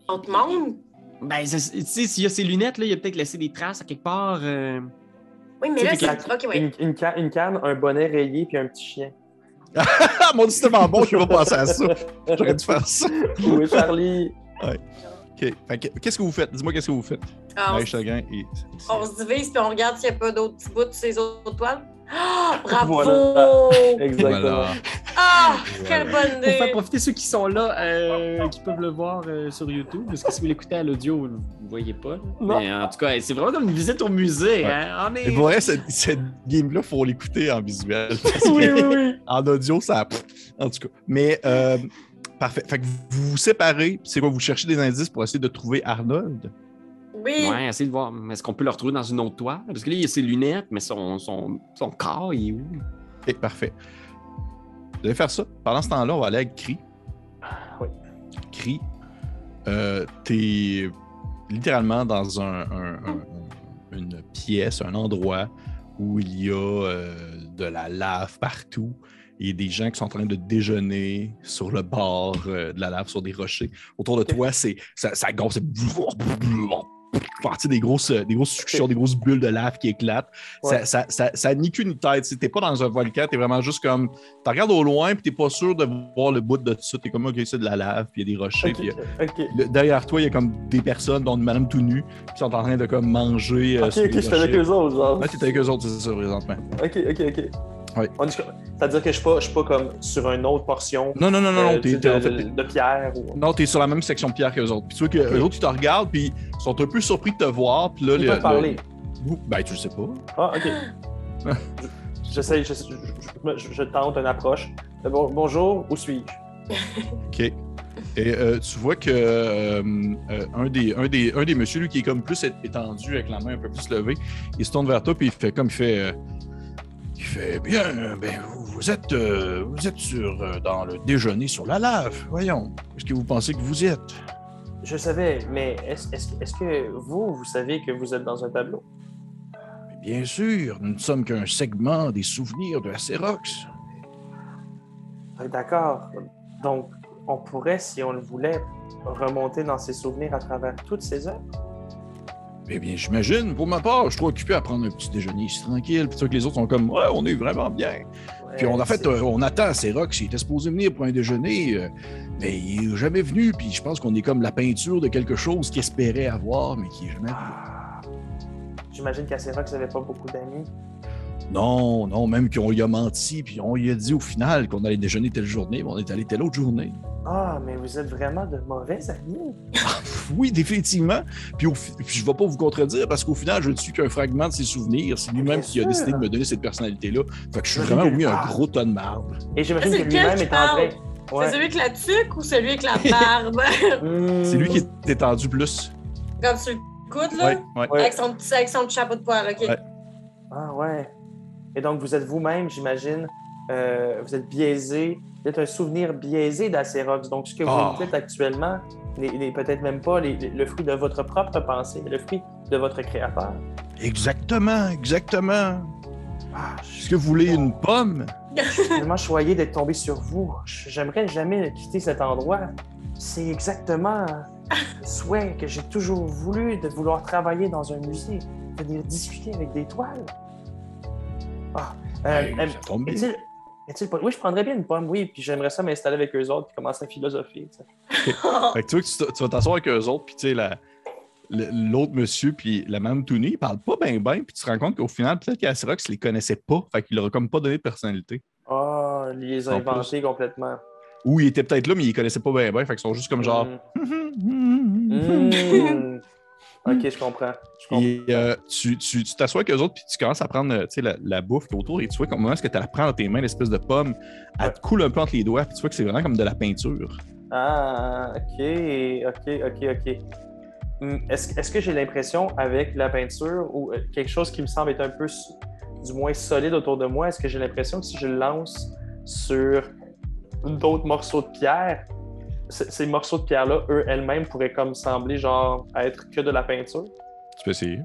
On te montre? Ben, tu sais, s'il y a ses lunettes, là, il a peut-être laissé des traces à quelque part. euh. Oui, mais là, c'est. Ok, oui. Une, une, ca- une canne, un bonnet rayé puis un petit chien. Ah, mon Dieu, c'est tellement bon, je vais pas penser à ça. J'aurais dû faire ça. Oui, Charlie. OK. Qu'est-ce que vous faites? Dis-moi qu'est-ce que vous faites? Ah, on, Marie Chagrin et... on se divise puis on regarde s'il n'y a pas d'autres petits bouts de ces autres toiles. Ah, bravo! Voilà. Exactement. Voilà. Ah, quelle bonne Pour faire idée! profiter ceux qui sont là, euh, qui peuvent le voir euh, sur YouTube, parce que si vous l'écoutez à l'audio, vous ne voyez pas. Non. Mais en tout cas, c'est vraiment comme une visite au musée. Ouais. hein. On est... Et pour vrai, cette, cette game-là, il faut l'écouter en visuel. Parce Oui, que oui, oui. En audio, ça. En tout cas. Mais, euh, parfait. Fait que vous vous séparez. C'est quoi? Vous cherchez des indices pour essayer de trouver Arnold? Oui, Ouais, essayez de voir. Est-ce qu'on peut le retrouver dans une autre toile? Parce que là, il y a ses lunettes, mais son, son, son corps, il est où? OK, parfait. Vous allez faire ça. Pendant ce temps-là, on va aller avec Cri. Oui. Cri, euh, t'es littéralement dans un, un- un- une pièce, un endroit où il y a euh, de la lave partout et des gens qui sont en train de déjeuner sur le bord euh, de la lave, sur des rochers. Autour de toi, c'est ça, ça gonfle, partir des grosses, des grosses suctions, des grosses bulles de lave qui éclatent. Ça, Ouais. ça, ça, ça ni queue ni tête. Tu n'es pas dans un volcan, tu es vraiment juste comme. Tu regardes au loin, puis tu n'es pas sûr de voir le bout de tout ça. Tu es comme, OK, c'est de la lave, puis il y a des rochers. Ok, puis, euh, le- derrière toi, il y a comme des personnes, dont une madame tout nue, qui sont en train de comme manger. euh, Ok, sur ok, je suis avec eux autres, genre. Ouais, tu es avec eux autres, c'est ça, présentement. Ok, ok, ok. Que- C'est-à-dire que je suis pas, je suis pas comme sur une autre portion Non, non, non, non, euh, non, t'es- de, en fait, pierre. Ou... non, t'es sur la même section de pierre que les autres. Puis tu vois que les autres, ils te regardent, puis ils sont un peu surpris de te voir. Puis là, Ils le- peuvent le- parler. Ben, tu le sais pas. Ah, ok. Je- J'essaie, je, je- je- je tente une approche. Euh, bon- bonjour, où suis-je? OK. Et euh, tu vois que euh, euh, un, des, un, des, un des messieurs, lui, qui est comme plus étendu, avec la main un peu plus levée, il se tourne vers toi, puis il fait comme il fait. Il fait bien, ben, vous, êtes, euh, vous êtes sur, euh, dans le déjeuner sur la lave. Voyons, est-ce que vous pensez que vous y êtes? Je savais, mais est-ce que vous, vous savez que vous êtes dans un tableau? Bien sûr, nous ne sommes qu'un segment des souvenirs de la Xerox. Ah, D'accord. Donc, on pourrait, si on le voulait, remonter dans ses souvenirs à travers toutes ces œuvres? Eh bien, j'imagine, pour ma part, je suis trop occupé à prendre un petit déjeuner ici tranquille, puis que les autres sont comme, ouais, on est vraiment bien. Puis on, en fait, euh, on attend Xerox, il était supposé venir pour un déjeuner, euh, mais il n'est jamais venu, puis je pense qu'on est comme la peinture de quelque chose qu'il espérait avoir, mais qui n'est jamais venu. Ah. J'imagine qu'à n'avez pas beaucoup d'amis. Non, non, même qu'on lui a menti, puis on lui a dit au final qu'on allait déjeuner telle journée, mais on est allé telle autre journée. Ah, mais vous êtes vraiment de mauvais amis. Oui, définitivement. Puis, au fi- puis je ne vais pas vous contredire, parce qu'au final, je ne suis qu'un fragment de ses souvenirs. C'est lui-même qui a décidé de me donner cette personnalité-là. Fait que je suis vraiment, oui, un gros tas de marde. Et j'imagine C'est que lui-même qui est en train. parle? Ouais. C'est celui avec la tuque ou celui avec la barbe? C'est lui qui est étendu plus. Comme sur le coude, là? Ouais, ouais. Avec, son petit, avec son chapeau de poil, OK. Ouais. Ah ouais. Et donc, vous êtes vous-même, j'imagine, euh, vous êtes biaisé, vous êtes un souvenir biaisé d'Acérox. Donc, ce que Ah. vous dites actuellement n'est peut-être même pas les- le fruit de votre propre pensée, mais le fruit de votre créateur. Exactement, exactement. Ah, Est-ce que vous voulez une pomme? Je suis tellement choyé d'être tombé sur vous. J'aimerais jamais quitter cet endroit. C'est exactement le souhait que j'ai toujours voulu de vouloir travailler dans un musée, venir discuter avec des toiles. Euh, Hey, euh, ça tombe bien. est-il- est-il pas- Oui, je prendrais bien une pomme, oui, puis j'aimerais ça m'installer avec eux autres puis commencer à philosopher. Fait que tu vois que tu, vas t'asseoir avec eux autres, puis tu sais, la- l'autre monsieur, puis la même Tony, ils parlent pas bien, bien, puis tu te rends compte qu'au final, peut-être qu'Acerox les connaissait pas, fait qu'il leur a comme pas donné de personnalité. Ah, il les a En inventés complètement. Ou ils étaient peut-être là, mais ils connaissaient pas bien, bien, fait qu'ils sont juste comme genre. Mm. Mm. Ok, je comprends. Je comprends. Et euh, tu tu- tu t'assois avec eux autres, puis tu commences à prendre euh, la, la bouffe qui est autour, et tu vois comment est-ce que tu la prends dans tes mains, l'espèce de pomme, elle te coule un peu entre les doigts, puis tu vois que c'est vraiment comme de la peinture. Ah, ok, ok, ok, ok. Hmm, Est-ce est-ce que j'ai l'impression avec la peinture ou euh, quelque chose qui me semble être un peu du moins solide autour de moi, est-ce que j'ai l'impression que si je lance sur d'autres morceaux de pierre, ces morceaux de pierre-là, eux, elles-mêmes, pourraient comme sembler genre être que de la peinture? Tu peux essayer.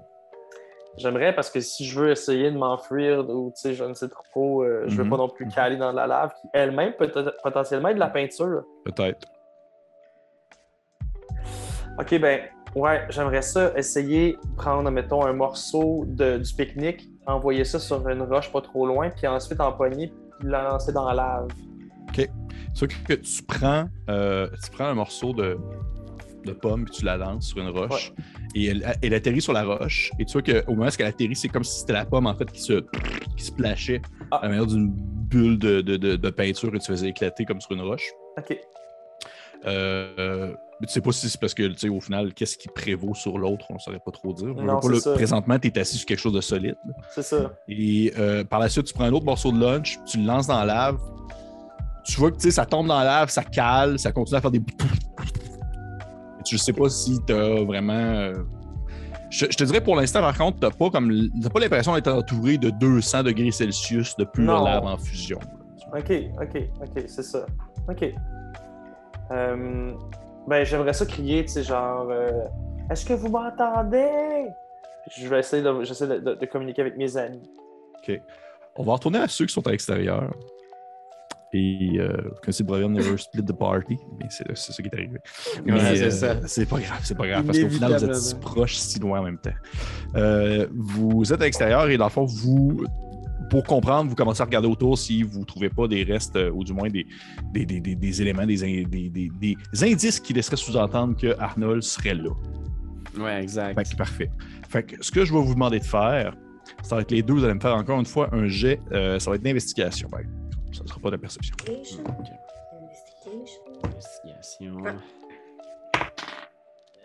J'aimerais parce que si je veux essayer de m'enfuir ou tu sais, je ne sais trop, euh, je veux Mhm. pas non plus caler dans la lave qui elle-même peut potentiellement être de la peinture. Peut-être. Ok, ben, ouais, j'aimerais ça essayer de prendre, mettons, un morceau de, du pique-nique, envoyer ça sur une roche pas trop loin, puis ensuite empoigner, puis lancer dans la lave. C'est que tu prends, euh, tu prends un morceau de, de pomme puis tu la lances sur une roche et elle, elle atterrit sur la roche. Et tu vois qu'au moment où elle atterrit, c'est comme si c'était la pomme en fait qui se, qui se plashait Ah. à la manière d'une bulle de, de- de- de peinture et tu faisais éclater comme sur une roche. Ok. Euh, mais tu sais pas si c'est parce que, tu sais, au final, qu'est-ce qui prévaut sur l'autre, on ne saurait pas trop dire. Non, pas, présentement, tu es assis sur quelque chose de solide. C'est ça. Et euh, par la suite, tu prends un autre morceau de lunch, tu le lances dans la lave. Tu vois que ça tombe dans la lave, ça cale, ça continue à faire des. Tu sais pas si tu as vraiment. euh, Je, je te dirais pour l'instant, par contre, tu pas comme t'as pas l'impression d'être entouré de 200 degrés Celsius de pure Non. lave en fusion. Ok, ok, ok, c'est ça. Ok. Euh, ben, j'aimerais ça crier, tu sais, genre, euh, est-ce que vous m'entendez? Je vais essayer de, j'essaie de, de- de communiquer avec mes amis. On va retourner à ceux qui sont à l'extérieur. Et euh, connaissez le proverbe Never split the party. Mais c'est c'est ça qui est arrivé. Mais Ouais, c'est euh, ça. c'est pas grave, c'est pas grave. Parce qu'au final, vous êtes si proches, si loin en même temps. Euh, vous êtes à l'extérieur et dans le fond, vous. Pour comprendre, vous commencez à regarder autour si vous ne trouvez pas des restes, euh, ou du moins des, des, des- des- des éléments, des, in- des- des- des indices qui laisseraient sous-entendre que Arnold serait là. Ouais, exact. Fait que parfait. Fait que ce que je vais vous demander de faire, ça va être les deux, vous allez me faire encore une fois un jet, ça va être d'investigation. exemple. Ça ne sera pas de perception. Investigation. Ok. Investigation. Investigation.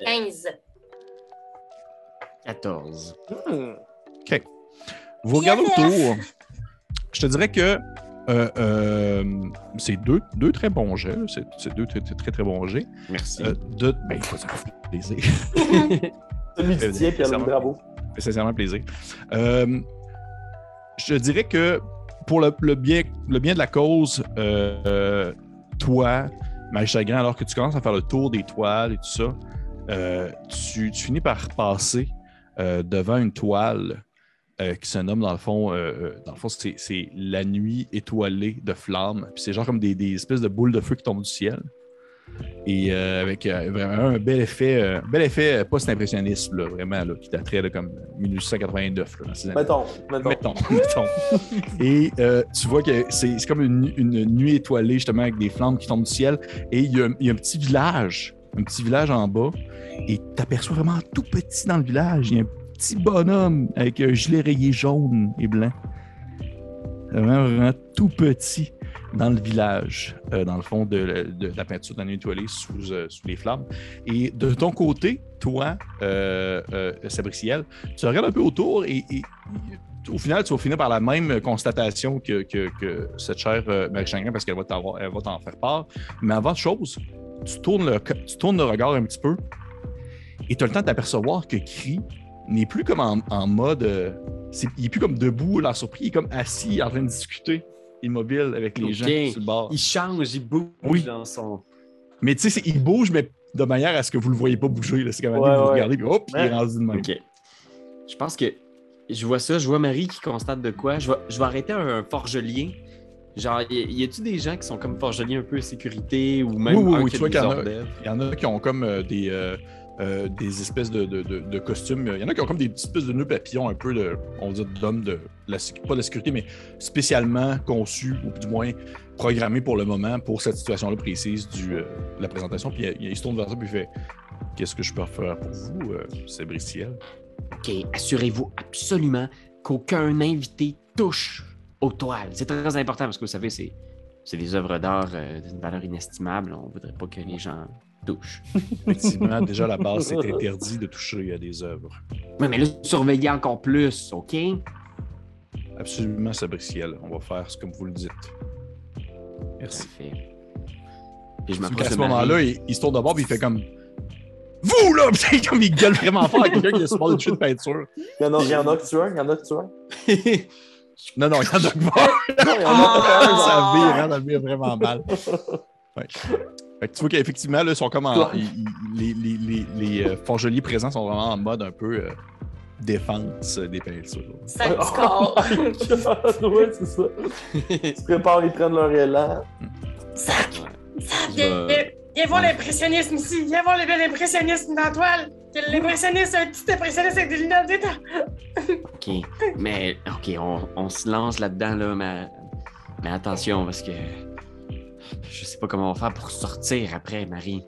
15. 14. Hmm. Vous regardez autour, je te dirais que euh, euh, c'est deux, deux très bons jets. C'est c'est deux très, très, très, bons jets. Merci. Euh, de, ben, ça fait plaisir. Celui du tien, Pierre-Louis Sincèrement. Bravo. fait sincèrement plaisir. Euh, je dirais que pour le, bien, le bien de la cause, euh, euh, toi, Chagrin, alors que tu commences à faire le tour des toiles et tout ça, euh, tu, finis par passer euh, devant une toile qui se nomme, dans le fond, fond, c'est la nuit étoilée de flammes. C'est genre comme des, des espèces de boules de feu qui tombent du ciel. Et euh, avec euh, vraiment un bel effet, euh, bel effet post-impressionniste, vraiment, là, qui daterait de comme 1889. Là, dans ces années. Mettons, mettons. Mettons, mettons. Et tu vois que c'est c'est comme une, une nuit étoilée, justement, avec des flammes qui tombent du ciel. Et il y, a, il y a un petit village, un petit village en bas. Et tu aperçois vraiment tout petit dans le village. Il y a un petit bonhomme avec un gilet rayé jaune et blanc. Vraiment, vraiment tout petit dans le village, euh, dans le fond de, la peinture étoilée sous, euh, sous les flammes. Et de ton côté, toi, euh, Sabriciel, tu regardes un peu autour et, au final, tu vas finir par la même constatation que, cette chère Marie Chagrin parce qu'elle va t'en faire part. Mais avant de chose, tu tournes le, tu tournes le regard un petit peu et tu as le temps d'apercevoir que Cri n'est plus comme en, mode. il est plus comme debout, l'air surpris, il est comme assis en train de discuter, immobile avec les Ok. gens sur le bord. Il change, il bouge Oui. dans son. Mais tu sais, il bouge, mais de manière à ce que vous le voyez pas bouger. C'est comme Ouais, vous ouais. regardez, puis hop, il est rendu de même. Ok. Je pense que je vois ça, je vois Marie qui constate de quoi. Je vais, je vais arrêter un, un forgelien. Genre, y, a-tu des gens qui sont comme forgeliers un peu sécurité ou même Oui, oui, oui, tu vois qu'il y en a qui ont comme euh, des, euh, euh, des espèces de, costumes. Il y en a qui ont comme des espèces de nœuds papillons un peu de, on va dire, d'hommes de pas de la sécurité, mais spécialement conçus, ou du moins programmés pour le moment, pour cette situation-là précise euh, de la présentation. Puis il, il se tourne vers ça puis il fait Qu'est-ce que je peux faire pour vous, euh? OK, assurez-vous absolument qu'aucun invité touche aux toiles. C'est très important parce que vous savez, c'est, c'est des œuvres d'art euh, d'une valeur inestimable. On ne voudrait pas que les gens touchent. Effectivement, déjà à la base, c'est interdit de toucher à des œuvres. Oui, mais là, surveillez encore plus, OK? Absolument, Sabriciel. On va faire ce comme vous le dites. Merci. Parfait. Puis je m'approche de ce moment-là, il, il se tourne de bord et il fait comme Vous là! C'est comme il gueule vraiment fort à quelqu'un qui a sur le bord d'une chute de peinture. Il y en a, il y en a que tu as, il y en a que tu as. Non, non, il y en a pas. Non, il y en a pas ça vire, hein, ça vire vraiment mal. Ouais. Fait que tu vois qu'effectivement, là, ils sont comme en. Ouais. ils- ils- les les, les, les euh, forgeliers présents sont vraiment en mode un peu euh, défense des peintures. Ça me score. ouais, c'est ça. Ils se préparent, ils prennent leur élan. Sac, sac, viens voir l'impressionnisme ici. Viens voir le bel impressionnisme dans la toile. L'impressionniste, un petit impressionniste avec des lunettes d'état. OK. Mais, OK, on, on se lance là-dedans, là, mais, mais attention, parce que je sais pas comment on va faire pour sortir après, Marie.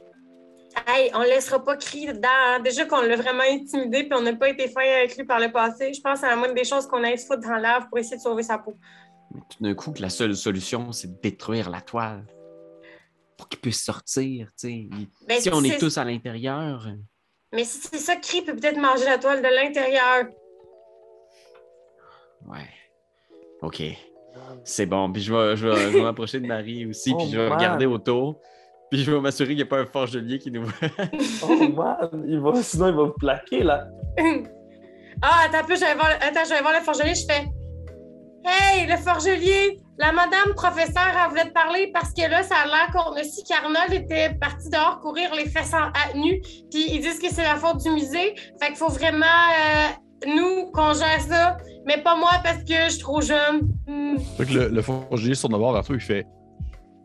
Hey, on le laissera pas crier dedans. hein. Déjà qu'on l'a vraiment intimidé puis on n'a pas été fin avec lui par le passé. Je pense que c'est la moindre des choses qu'on aille se foutre dans la lave pour essayer de sauver sa peau. Mais tout d'un coup, que la seule solution, c'est de détruire la toile. Pour qu'il puisse sortir, tu sais. Il- Ben, Si on est c'est- tous à l'intérieur. Mais si c'est ça, Cri peut peut-être manger la toile de l'intérieur. Ouais. OK. C'est bon. Puis je vais, je vais, je vais m'approcher de Marie aussi, Oh, puis je vais man. regarder autour. Puis je vais m'assurer qu'il n'y a pas un forgelier qui nous voit. Oh man, il va, sinon il va vous plaquer là. ah, attends un peu, je vais voir, attends, je vais voir le forgelier. Je fais Hey, le forgelier, la madame professeure, elle voulait te parler parce que là, ça a l'air qu'on a su qu'Arnold était parti dehors courir les fesses en, à nu. Puis ils disent que c'est la faute du musée. Fait qu'il faut vraiment, euh, nous, qu'on gère ça. Mais pas moi parce que je suis trop jeune. Hmm. Le, le forgelier sur voir vers toi, il fait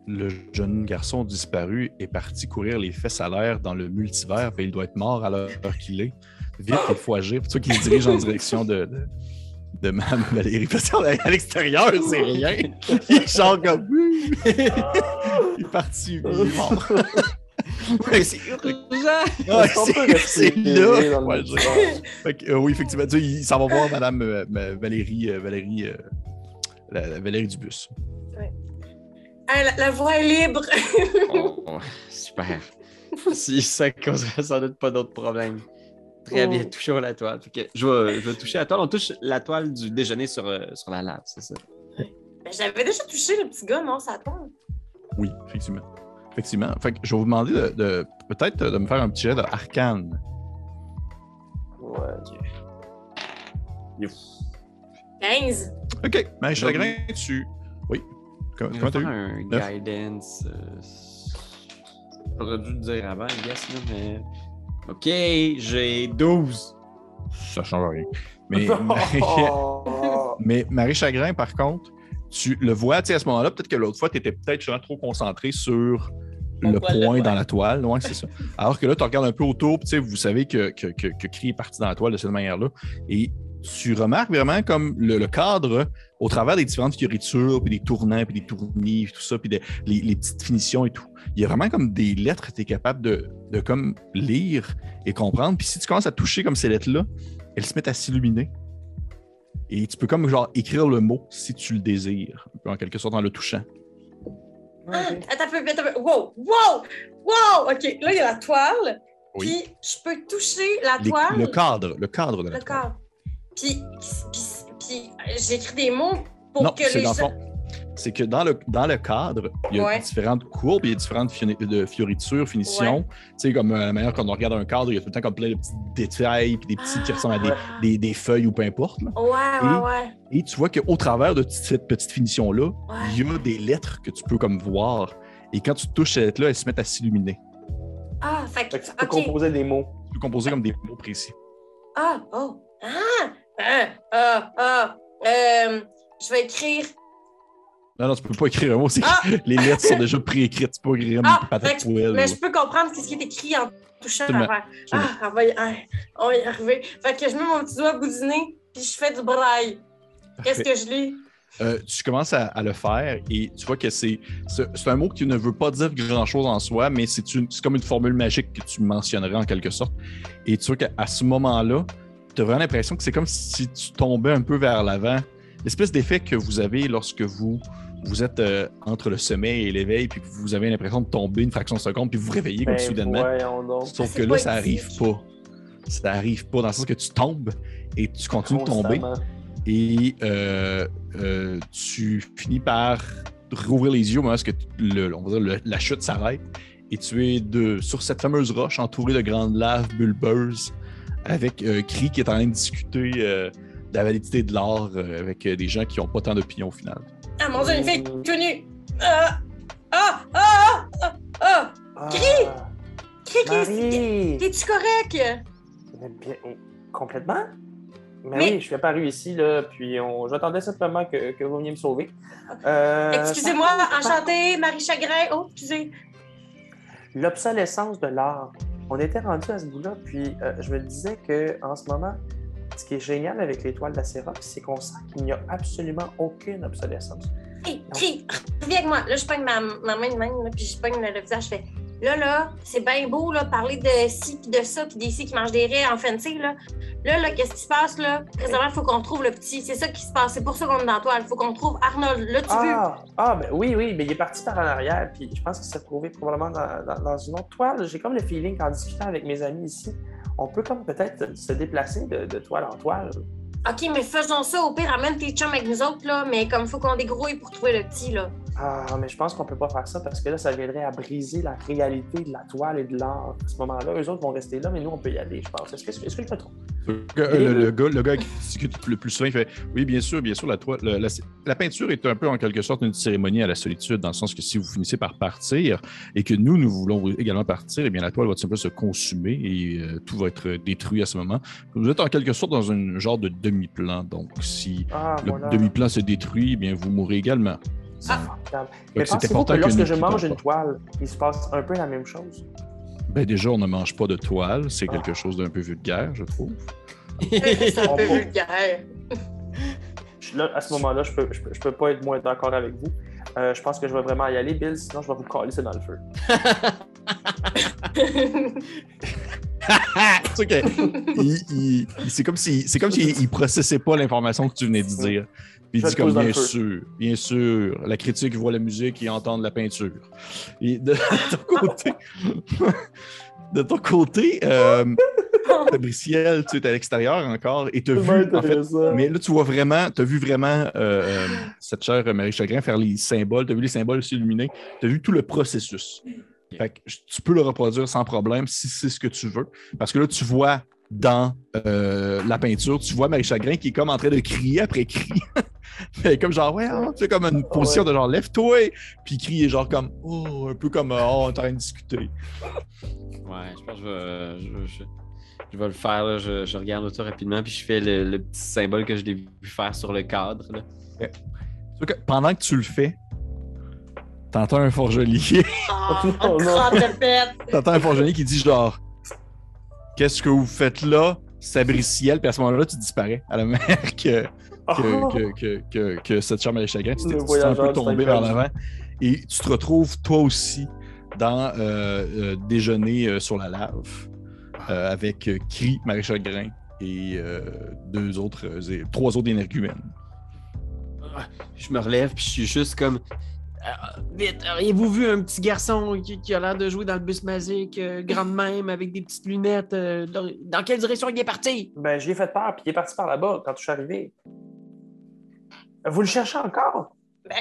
Le jeune garçon disparu est parti courir les fesses à l'air dans le multivers, et il doit être mort à l'heure qu'il est. Vite, il faut agir. C'est toi qui se dirige en direction de, de, de Valérie. Parce qu'à l'extérieur, c'est rien. Il est genre comme. il est parti, est mort. Mais c'est urgent! Ouais, c'est là. Ouais, Fait que, euh, oui, effectivement, tu sais, il s'en va voir Mme euh, Valérie, euh, Valérie, euh, la, la Valérie du bus. Hey, la, la voie est libre. Oh, oh, super. Si ça causerait sans doute pas d'autres problèmes. Très bien, Oh. touchons la toile. Je, vais, je vais toucher la toile. On touche la toile du déjeuner sur, sur la lave, c'est ça? Ben, J'avais déjà touché le petit gars, non? Ça tombe. Oui, effectivement. Effectivement. Fait que je vais vous demander de, de- peut-être de me faire un petit jet d'arcane. Ouais. 15. OK. Mais Je- chagrin, tu. Oui. Comment comment t'as eu? un guidance. euh, J'aurais dû le dire avant, I guess, là, mais. Ok, j'ai 12. Ça change rien. Mais, Oh. mais Marie Chagrin, par contre, tu le vois, tu sais, à ce moment-là, peut-être que l'autre fois, tu étais peut-être trop concentré sur le de point dans la toile. Ouais, c'est ça. Alors que là, tu regardes un peu autour, puis tu sais, vous savez que, que, que, que Cree est parti dans la toile de cette manière-là. Et tu remarques vraiment comme le, le cadre, au travers des différentes fioritures, puis des tournants, puis des tournis, puis tout ça, puis des- les, les petites finitions et tout. Il y a vraiment comme des lettres que tu es capable de, de comme lire et comprendre. Puis si tu commences à toucher comme ces lettres-là, elles se mettent à s'illuminer. Et tu peux comme genre écrire le mot si tu le désires, en quelque sorte en le touchant. Ah, attends un peu, attends un peu. Wow, wow, wow. OK, là, il y a la toile. Oui. Puis, je peux toucher la Les- toile. le cadre, le cadre de la Le toile. cadre. Puis, puis, puis, j'écris des mots pour Non, que c'est les dans le gens- fond. C'est que dans le, dans le cadre, il y a Ouais. différentes courbes, il y a différentes de fioritures, finitions. Tu sais, comme euh, la manière quand on regarde un cadre, il y a tout le temps comme plein de petits détails, puis des petits qui ressemblent à des, Ah. des, des feuilles ou peu importe. là. Ouais, ouais, Et- ouais. Et tu vois qu'au travers de cette petite finition-là, Ouais. il y a des lettres que tu peux comme voir. Et quand tu touches ces lettres-là, elles se mettent à s'illuminer. Ah, fait que. Fait que tu peux composer des mots. Tu peux composer comme des mots précis. Ah, oh. Ah, ah, ah, ah. Euh, je vais écrire. Non, non, tu peux pas écrire un mot. Ah! Les lettres sont déjà préécrites. Tu peux pas écrire une Ah, patate poêle. Mais là. je peux comprendre ce qui est écrit en touchant absolument. Ah, on va, y... ah, on va y arriver. Fait que je mets mon petit doigt à bout du nez, puis je fais du braille. Qu'est-ce que je lis? Euh, tu commences à, à le faire et tu vois que c'est un mot qui ne veut pas dire grand-chose en soi, mais c'est une- c'est comme une formule magique que tu mentionnerais en quelque sorte. Et tu vois qu'à ce moment-là, tu as vraiment l'impression que c'est comme si tu tombais un peu vers l'avant. L'espèce d'effet que vous avez lorsque vous, vous êtes euh, entre le sommeil et l'éveil, puis vous avez l'impression de tomber une fraction de seconde, puis vous vous réveillez comme Ben, soudainement. Sauf que là, ça arrive pas. Ça arrive pas dans le sens que tu tombes et tu continues de tomber et euh, euh, tu finis par rouvrir les yeux au moment où le, on va dire le- la chute s'arrête et tu es de, sur cette fameuse roche entourée de grandes laves bulbeuses avec euh, Cree qui est en train de discuter euh, la validité de l'art euh, avec euh, des gens qui n'ont pas tant d'opinion au final. Ah mon dieu, une fille tout nue! Ah! Ah! Ah! Ah! Ah! Ah, Crie! Crie, crie! T'es-tu correct? Mais bien- oh, complètement? Mais, Mais- oui, je suis apparu ici, là, puis on... j'attendais simplement que, que vous veniez me sauver. Euh, Excusez-moi, enchantée, Marie Chagrin. Oh, excusez. L'obsolescence de l'art. On était rendu à ce bout-là, puis euh, je me disais que en ce moment, ce qui est génial avec l'étoile d'Acérox, c'est qu'on sent qu'il n'y a absolument aucune obsolescence. Hé, crie! Viens avec moi. Là, je pogne ma, ma main de même, là, puis je pogne le, le visage. Je fais Là, là, c'est bien beau, là, parler de ci, puis de ça, puis des ci qui mangent des raies en fancy, là. Là, là, qu'est-ce qui se passe, là? Présentement, il faut qu'on trouve le petit. C'est ça qui se passe. C'est pour ça qu'on est dans la toile. Il faut qu'on trouve Arnold. Là, tu veux? Ah, ah ben oui, oui, mais il est parti par en arrière, puis je pense qu'il s'est retrouvé probablement dans, dans- dans une autre toile. J'ai comme le feeling qu'en discutant avec mes amis ici, on peut comme peut-être se déplacer de, toile en toile. OK, mais faisons ça. Au pire, amène tes chums avec nous autres, là. Mais comme il faut qu'on dégrouille pour trouver le petit, là. Ah, mais je pense qu'on peut pas faire ça parce que là, ça viendrait à briser la réalité de la toile et de l'art. À ce moment-là, eux autres vont rester là, mais nous, on peut y aller, je pense. Est-ce que, est-ce que je me trompe? Le, le- le gars, le gars qui discute le plus souvent, il fait Oui, bien sûr, bien sûr, la, toile, le- la, la peinture est un peu en quelque sorte une cérémonie à la solitude, dans le sens que si vous finissez par partir et que nous, nous voulons également partir, eh bien la toile va tout simplement se consumer et euh, tout va être détruit à ce moment. Vous êtes en quelque sorte dans un genre de demi-plan. Donc, si Ah, le voilà. demi-plan se détruit, eh bien vous mourrez également. C'est formidable. Mais pensez-vous important que lorsque je mange une toile, il se passe un peu la même chose? Ben déjà, on ne mange pas de toile. C'est Ah. quelque chose d'un peu vulgaire, je trouve. c'est un peu vulgaire. Là, à ce moment-là, je peux, je, peux, je peux pas être moins d'accord avec vous. Euh, je pense que je vais vraiment y aller, Bill, sinon je vais vous coller ça dans le feu. c'est c'est comme si c'est comme s'il il processait pas l'information que tu venais de dire. Puis il dit comme bien sûr, bien sûr, la critique voit la musique et entend la peinture. Et de, ton côté, de ton côté, euh, Fabriciel, tu es à l'extérieur encore et tu as vu en fait, mais là, tu vois vraiment, tu as vu vraiment euh, euh, cette chère Marie Chagrin faire les symboles, tu as vu les symboles s'illuminer, tu as vu tout le processus. Fait que tu peux le reproduire sans problème si c'est ce que tu veux. Parce que là, tu vois dans euh, la peinture, tu vois Marie Chagrin qui est comme en train de crier après cri. Comme genre, ouais, hein, tu sais, comme une position de genre, lève-toi, puis crier genre comme, oh, un peu comme, euh, oh, on est en train de discuter. Ouais, je pense que je vais, je, je- je vais le faire. là. Je, je regarde autour rapidement, puis je fais le, le petit symbole que je l'ai vu faire sur le cadre. là. Que pendant que tu le fais, t'entends un forgelier. Ah, Oh. T'entends un forgeronnier qui dit genre Qu'est-ce que vous faites là, Sabriciel? Puis à ce moment-là, tu disparais à la mer que, que, que, que, que, que cette chambre à chagrin. Tu t'es un peu tombé vers l'avant. Et tu te retrouves toi aussi dans euh, euh, déjeuner euh, sur la lave euh, avec euh, Cri, Marie Chagrin et euh, deux autres, euh, trois autres énergumènes. Je me relève, puis je suis juste comme. Ah, vite, auriez-vous vu un petit garçon qui, qui a l'air de jouer dans le bus magique, euh, grand de même, avec des petites lunettes? euh, dans, dans quelle direction il est parti? Ben, je lui ai fait peur, puis il est parti par là-bas quand je suis arrivé. Vous le cherchez encore?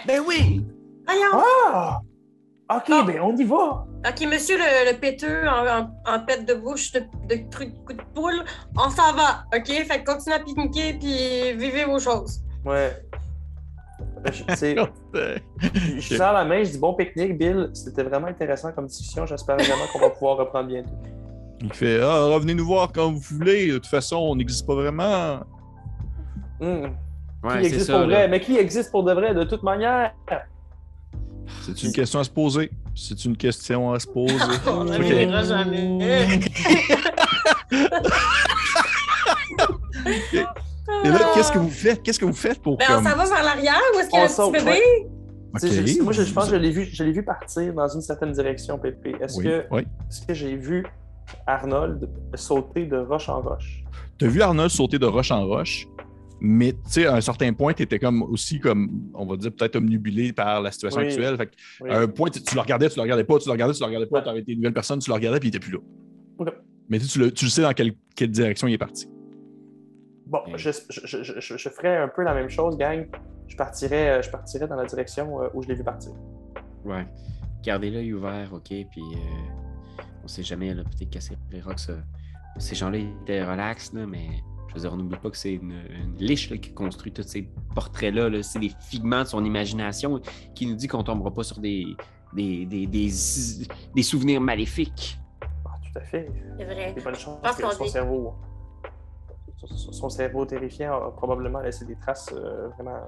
Ben oui! Voyons. Ah! OK, Ah. ben on y va. OK, monsieur le, le péteux en, en, en pète de bouche de, de truc coup de poule, on s'en va, OK? Fait que continuez à pique-niquer puis vivez vos choses. Ouais. Je, c'est- je sers la main, je dis bon pique-nique, Bill. C'était vraiment intéressant comme discussion. J'espère vraiment qu'on va pouvoir reprendre bientôt. Il fait Ah, revenez nous voir quand vous voulez. De toute façon, on n'existe pas vraiment. Hmm. Ouais, qui existe ça. pour là. vrai? Mais qui existe pour de vrai, de toute manière? C'est une question à se poser. C'est une question à se poser. On ne Ok. verra jamais. Et là, qu'est-ce que vous faites? Qu'est-ce que vous faites pour Ben, comme... on s'en va vers l'arrière où est-ce qu'il y a saute, petit bébé? Tu je- moi, je, je pense que je l'ai vu, je l'ai vu partir dans une certaine direction, Pépé. Est-ce Oui, que, oui. est-ce que j'ai vu Arnold sauter de roche en roche? T'as vu Arnold sauter de roche en roche, mais tu sais, à un certain point, tu étais comme aussi comme, on va dire, peut-être omnubilé par la situation Oui. actuelle. Fait que, Oui. à un point, tu, tu le regardais, tu le regardais pas, tu le regardais, tu le regardais pas, Ouais. tu avais été une nouvelle personne, tu le regardais, puis il était plus là. Mais tu, sais, tu le, tu le sais dans quelle, quelle direction il est parti. Bon, Ouais. je, je, je, je, je ferais un peu la même chose, gang. Je partirais, euh, je partirais dans la direction euh, où je l'ai vu partir. Ouais. Gardez l'œil ouvert, ok, puis euh, on sait jamais, là, peut-être qu'à ces rocks, ça- ces gens-là ils étaient relax, là, mais Je veux dire, on n'oublie pas que c'est une, une liche là, qui construit tous ces portraits-là. là. C'est des figments de son imagination qui nous dit qu'on tombera pas sur des, des, des, des, des souvenirs maléfiques. Ah, tout à fait. C'est vrai. Il y a bonne chance que son dit- cerveau. son- Son cerveau terrifiant a probablement laissé des traces euh, vraiment,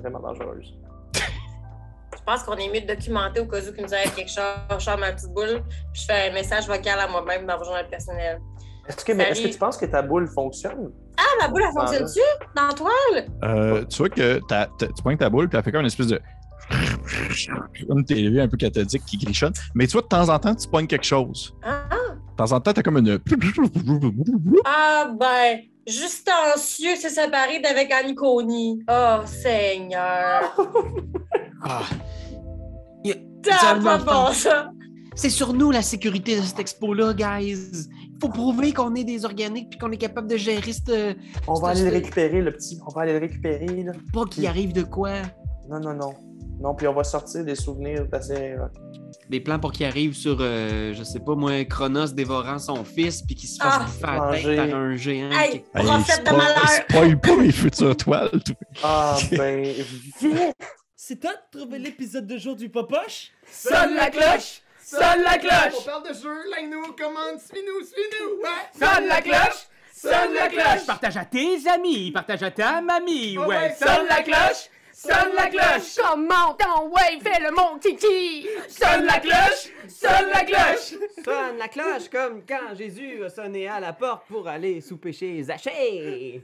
vraiment dangereuses. Je pense qu'on est mieux de documenter au cas où qu'il nous arrive quelque chose. Je sors ma petite boule, puis je fais un message vocal à moi-même dans mon journal personnel. Est-ce que, est-ce que tu penses que ta boule fonctionne? Ah, ma boule, elle fonctionne-tu? Dans la toile? Euh, tu vois que t'as- t'as- tu pointes ta boule, puis elle fait comme une espèce de. Comme t'es élevé un peu cathodique qui grichonne. Mais tu vois, de temps en temps, tu pognes quelque chose. Ah, De temps en temps, t'as comme une. ah ben, Justancieux s'est séparé d'avec Aniconi. Oh, Seigneur. Ah. T'as pas bon, ça. C'est sur nous la sécurité de cette expo-là, guys. Il faut prouver qu'on est des organiques puis qu'on est capable de gérer ce On va aller le récupérer, le petit. On va aller le récupérer, là. pas qu'il arrive de quoi. Non, non, non. Non, puis on va sortir des souvenirs d'assez. euh, Des plans pour qu'il arrive sur, euh, je sais pas moi, Chronos dévorant son fils puis qu'il se fasse Ah, manger. tête par un géant. Hey, qui- Hey, prophète de spoil- malheur. Spoil pas mes futures toiles. toi. Ah, ben. vite! C'est toi de trouver l'épisode de jour du Popoche? Sonne la cloche! Sonne la cloche! On parle de jeu, like-nous, commande, suis-nous, suis-nous! Ouais! Sonne la cloche! Sonne la cloche! Partage à tes amis, partage à ta mamie, Oh ouais. Sonne la cloche! Sonne la cloche! Comment ton ouais, fais le mon kiki! Sonne la cloche! Sonne la cloche! Sonne la cloche comme quand Jésus a sonné à la porte pour aller souper chez Zachée.